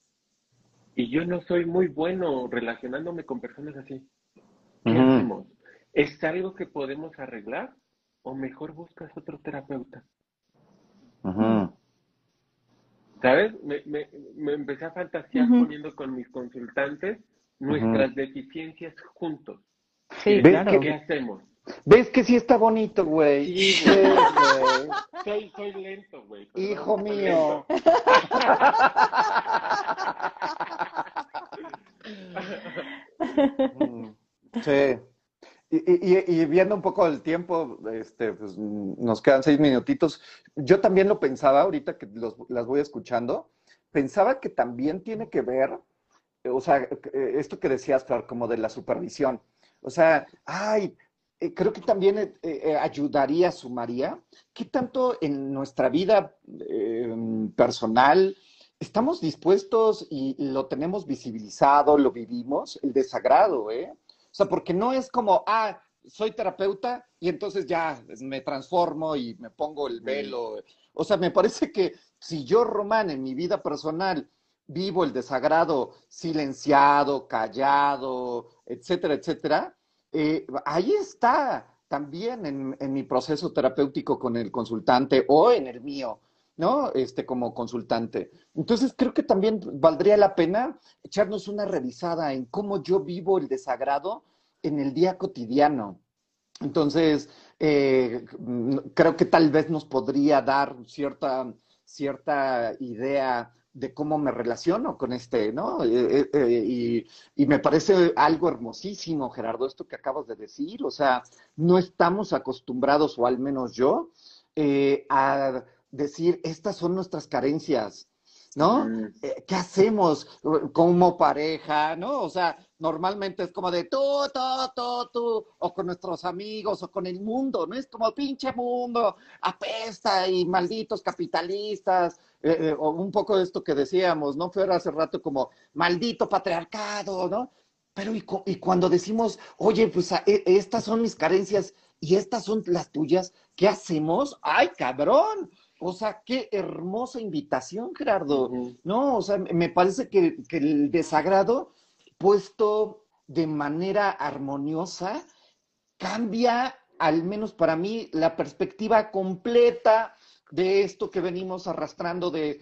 y yo no soy muy bueno relacionándome con personas así. ¿Qué hacemos? ¿Es algo que podemos arreglar o mejor buscas otro terapeuta? ¿Sabes? Me, me, me, empecé a fantasear poniendo con mis consultantes nuestras deficiencias juntos. Sí, claro. ¿Qué hacemos? ¿Ves que sí está bonito, güey? Sí, güey. soy, soy lento, güey. Hijo mío. sí. Y, viendo un poco el tiempo, este, pues, nos quedan seis minutitos. Yo también lo pensaba ahorita que las voy escuchando. Pensaba que también tiene que ver, o sea, esto que decías, Flor, como de la supervisión. O sea, ay, eh, creo que también eh, eh, ayudaría, sumaría, ¿qué tanto en nuestra vida personal estamos dispuestos y lo tenemos visibilizado, lo vivimos, el desagrado, ¿eh? O sea, porque no es como, ah, soy terapeuta y entonces ya me transformo y me pongo el velo. O sea, me parece que si yo, Román, en mi vida personal vivo el desagrado silenciado, callado, etcétera, etcétera, eh, ahí está también en, mi proceso terapéutico con el consultante o en el mío, ¿no? Este, como consultante. Entonces, creo que también valdría la pena echarnos una revisada en cómo yo vivo el desagrado en el día cotidiano. Entonces, eh, creo que tal vez nos podría dar cierta, cierta idea de cómo me relaciono con este, ¿no? Eh, eh, y, y, me parece algo hermosísimo, Gerardo, esto que acabas de decir. O sea, no estamos acostumbrados, o al menos yo, a decir, estas son nuestras carencias, ¿no? Eh, ¿Qué hacemos como pareja, no? O sea, normalmente es como de tú, tú, tú, tú, o con nuestros amigos, o con el mundo, ¿no? Es como pinche mundo, apesta y malditos capitalistas, eh, eh, o un poco de esto que decíamos, ¿no? Fue hace rato como maldito patriarcado, ¿no? Pero y, y cuando decimos, oye, pues e, estas son mis carencias y estas son las tuyas, ¿qué hacemos? ¡Ay, cabrón! O sea, qué hermosa invitación, Gerardo. No, o sea, me parece que, el desagrado puesto de manera armoniosa cambia, al menos para mí, la perspectiva completa de esto que venimos arrastrando de,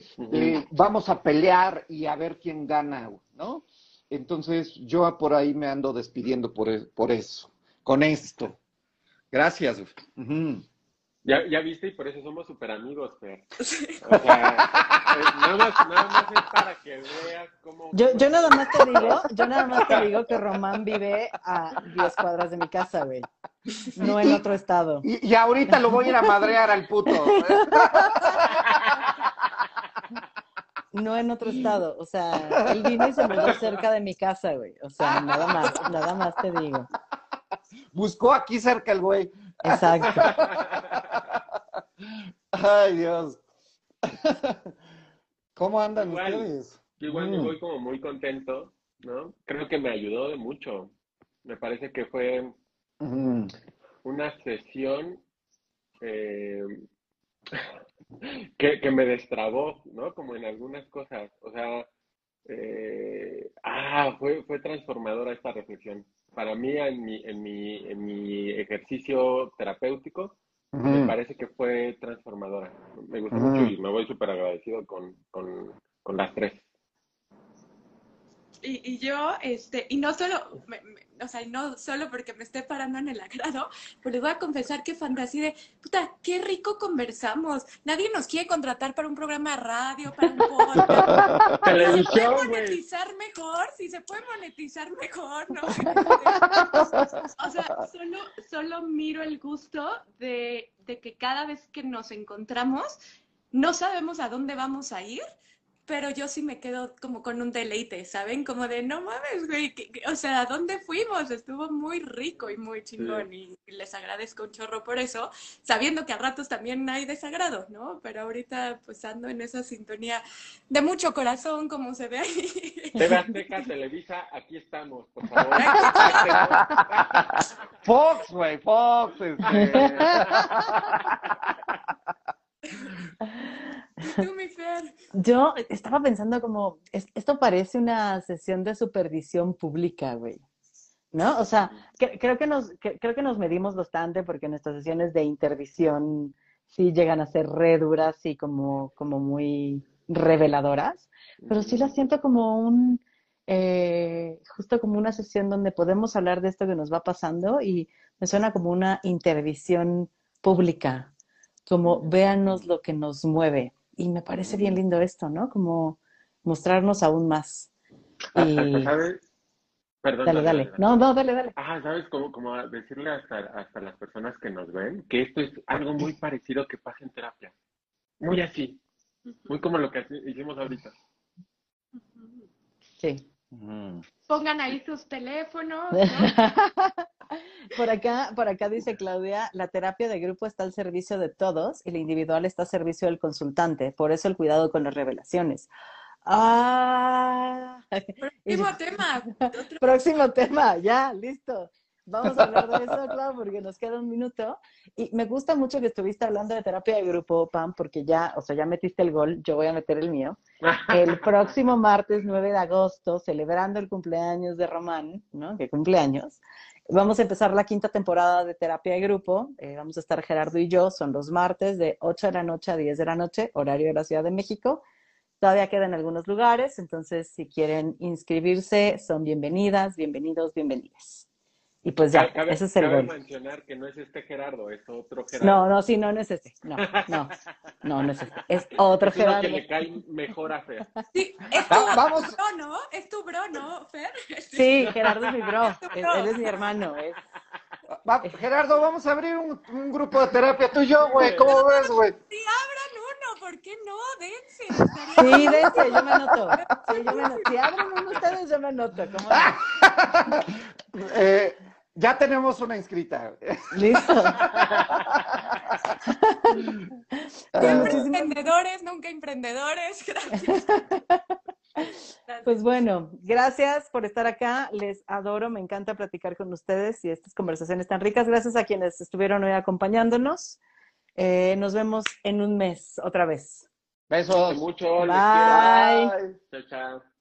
vamos a pelear y a ver quién gana, ¿no? Entonces, yo por ahí me ando despidiendo por, e, por eso, con esto. Gracias. Ya, ya viste, y por eso somos súper amigos, Fer. O sea, eh, nada, más, nada más es para que veas cómo... Yo, yo nada más te digo, yo nada más te digo que Román vive a 10 cuadras de mi casa, güey. No en otro estado. Y, y ahorita lo voy a ir a madrear al puto. No en otro estado, o sea, él vino y se mudó cerca de mi casa, güey. O sea, nada más, nada más te digo. Buscó aquí cerca el güey. Exacto. Ay, Dios. ¿Cómo andan ustedes? igual me mm. voy como muy contento, ¿no? Creo que me ayudó de mucho. Me parece que fue una sesión eh, que, me destrabó, ¿no? Como en algunas cosas. O sea, eh, ah, fue, fue transformadora esta reflexión para mí en mi, en mi, en mi ejercicio terapéutico, me parece que fue transformadora. Me gustó mucho y me voy súper agradecido con, con, con, las tres. Y, y yo, este, y no solo, me- me- o sea, no solo porque me esté parando en el agrado, pero les voy a confesar que fantasía de, puta, qué rico conversamos. Nadie nos quiere contratar para un programa de radio, para un podcast. Si se puede monetizar mejor, si se puede monetizar mejor, ¿no? O sea, solo, solo miro el gusto de, de que cada vez que nos encontramos, no sabemos a dónde vamos a ir, pero yo sí me quedo como con un deleite, ¿saben? Como de, no mames, güey, que- que- o sea, ¿a dónde fuimos? Estuvo muy rico y muy chingón y les agradezco un chorro por eso, sabiendo que a ratos también hay desagrado, ¿no? Pero ahorita pues ando en esa sintonía de mucho corazón, como se ve ahí. TV Azteca, Televisa, aquí estamos, por favor. Fox, güey, Fox. este. Yo estaba pensando como, es- esto parece una sesión de supervisión pública, güey. ¿No? O sea, cre- creo que nos, cre- creo que nos medimos bastante porque nuestras sesiones de intervisión sí llegan a ser re duras y como, como muy reveladoras, pero sí las siento como un, eh, justo como una sesión donde podemos hablar de esto que nos va pasando y me suena como una intervisión pública, como véanos lo que nos mueve. Y me parece bien lindo esto, ¿no? Como mostrarnos aún más. Hasta, Y... ¿sabes? Perdón. Dale, dale. No, no, dale, dale. Ajá, ¿sabes? Como, como decirle hasta, hasta las personas que nos ven que esto es algo muy parecido que pasa en terapia. Muy así. Muy como lo que hicimos ahorita. Sí. Mm. Pongan ahí sus teléfonos, ¿no? Por acá, por acá dice Claudia, la terapia de grupo está al servicio de todos y la individual está al servicio del consultante. Por eso el cuidado con las revelaciones. Ah, Próximo tema. Otro- próximo tema, ya, listo. Vamos a hablar de eso, Clau, porque nos queda un minuto. Y me gusta mucho que estuviste hablando de terapia de grupo, Pam, porque ya, o sea, ya metiste el gol, yo voy a meter el mío. El próximo martes 9 de agosto, celebrando el cumpleaños de Román, ¿no? Que cumpleaños. Vamos a empezar la quinta temporada de terapia de grupo. Eh, vamos a estar Gerardo y yo, son los martes de 8 de la noche a 10 de la noche, horario de la Ciudad de México. Todavía quedan algunos lugares, entonces si quieren inscribirse, son bienvenidas, bienvenidos, bienvenidas. Y pues ya, Cabe- ese es el cabe gol. mencionar que no es este Gerardo, es otro Gerardo. No, no, sí, no, no es este. No, no, no, no es este. Es otro es Gerardo. que le cae mejor a Fer. Sí, es tu vamos. bro, ¿no? Es tu bro, ¿no, Fer? Sí, Gerardo es mi bro. Él, él es mi hermano. es- Va, Gerardo, vamos a abrir un, un grupo de terapia tú y yo, güey. ¿Cómo ves, güey? Sí, abran uno, ¿por qué no? Dense. estaría- Sí, dense, yo me anoto. Sí, yo me anoto. Si abren uno ustedes, yo me anoto. ¿Cómo no? Eh, ya tenemos una inscrita. Listo. Siempre muchísimas- emprendedores, nunca emprendedores. Gracias. Pues bueno, gracias por estar acá. Les adoro, me encanta platicar con ustedes y estas conversaciones tan ricas. Gracias a quienes estuvieron hoy acompañándonos. Eh, nos vemos en un mes otra vez. Besos. Mucho, les Bye. quiero. Chao, chao.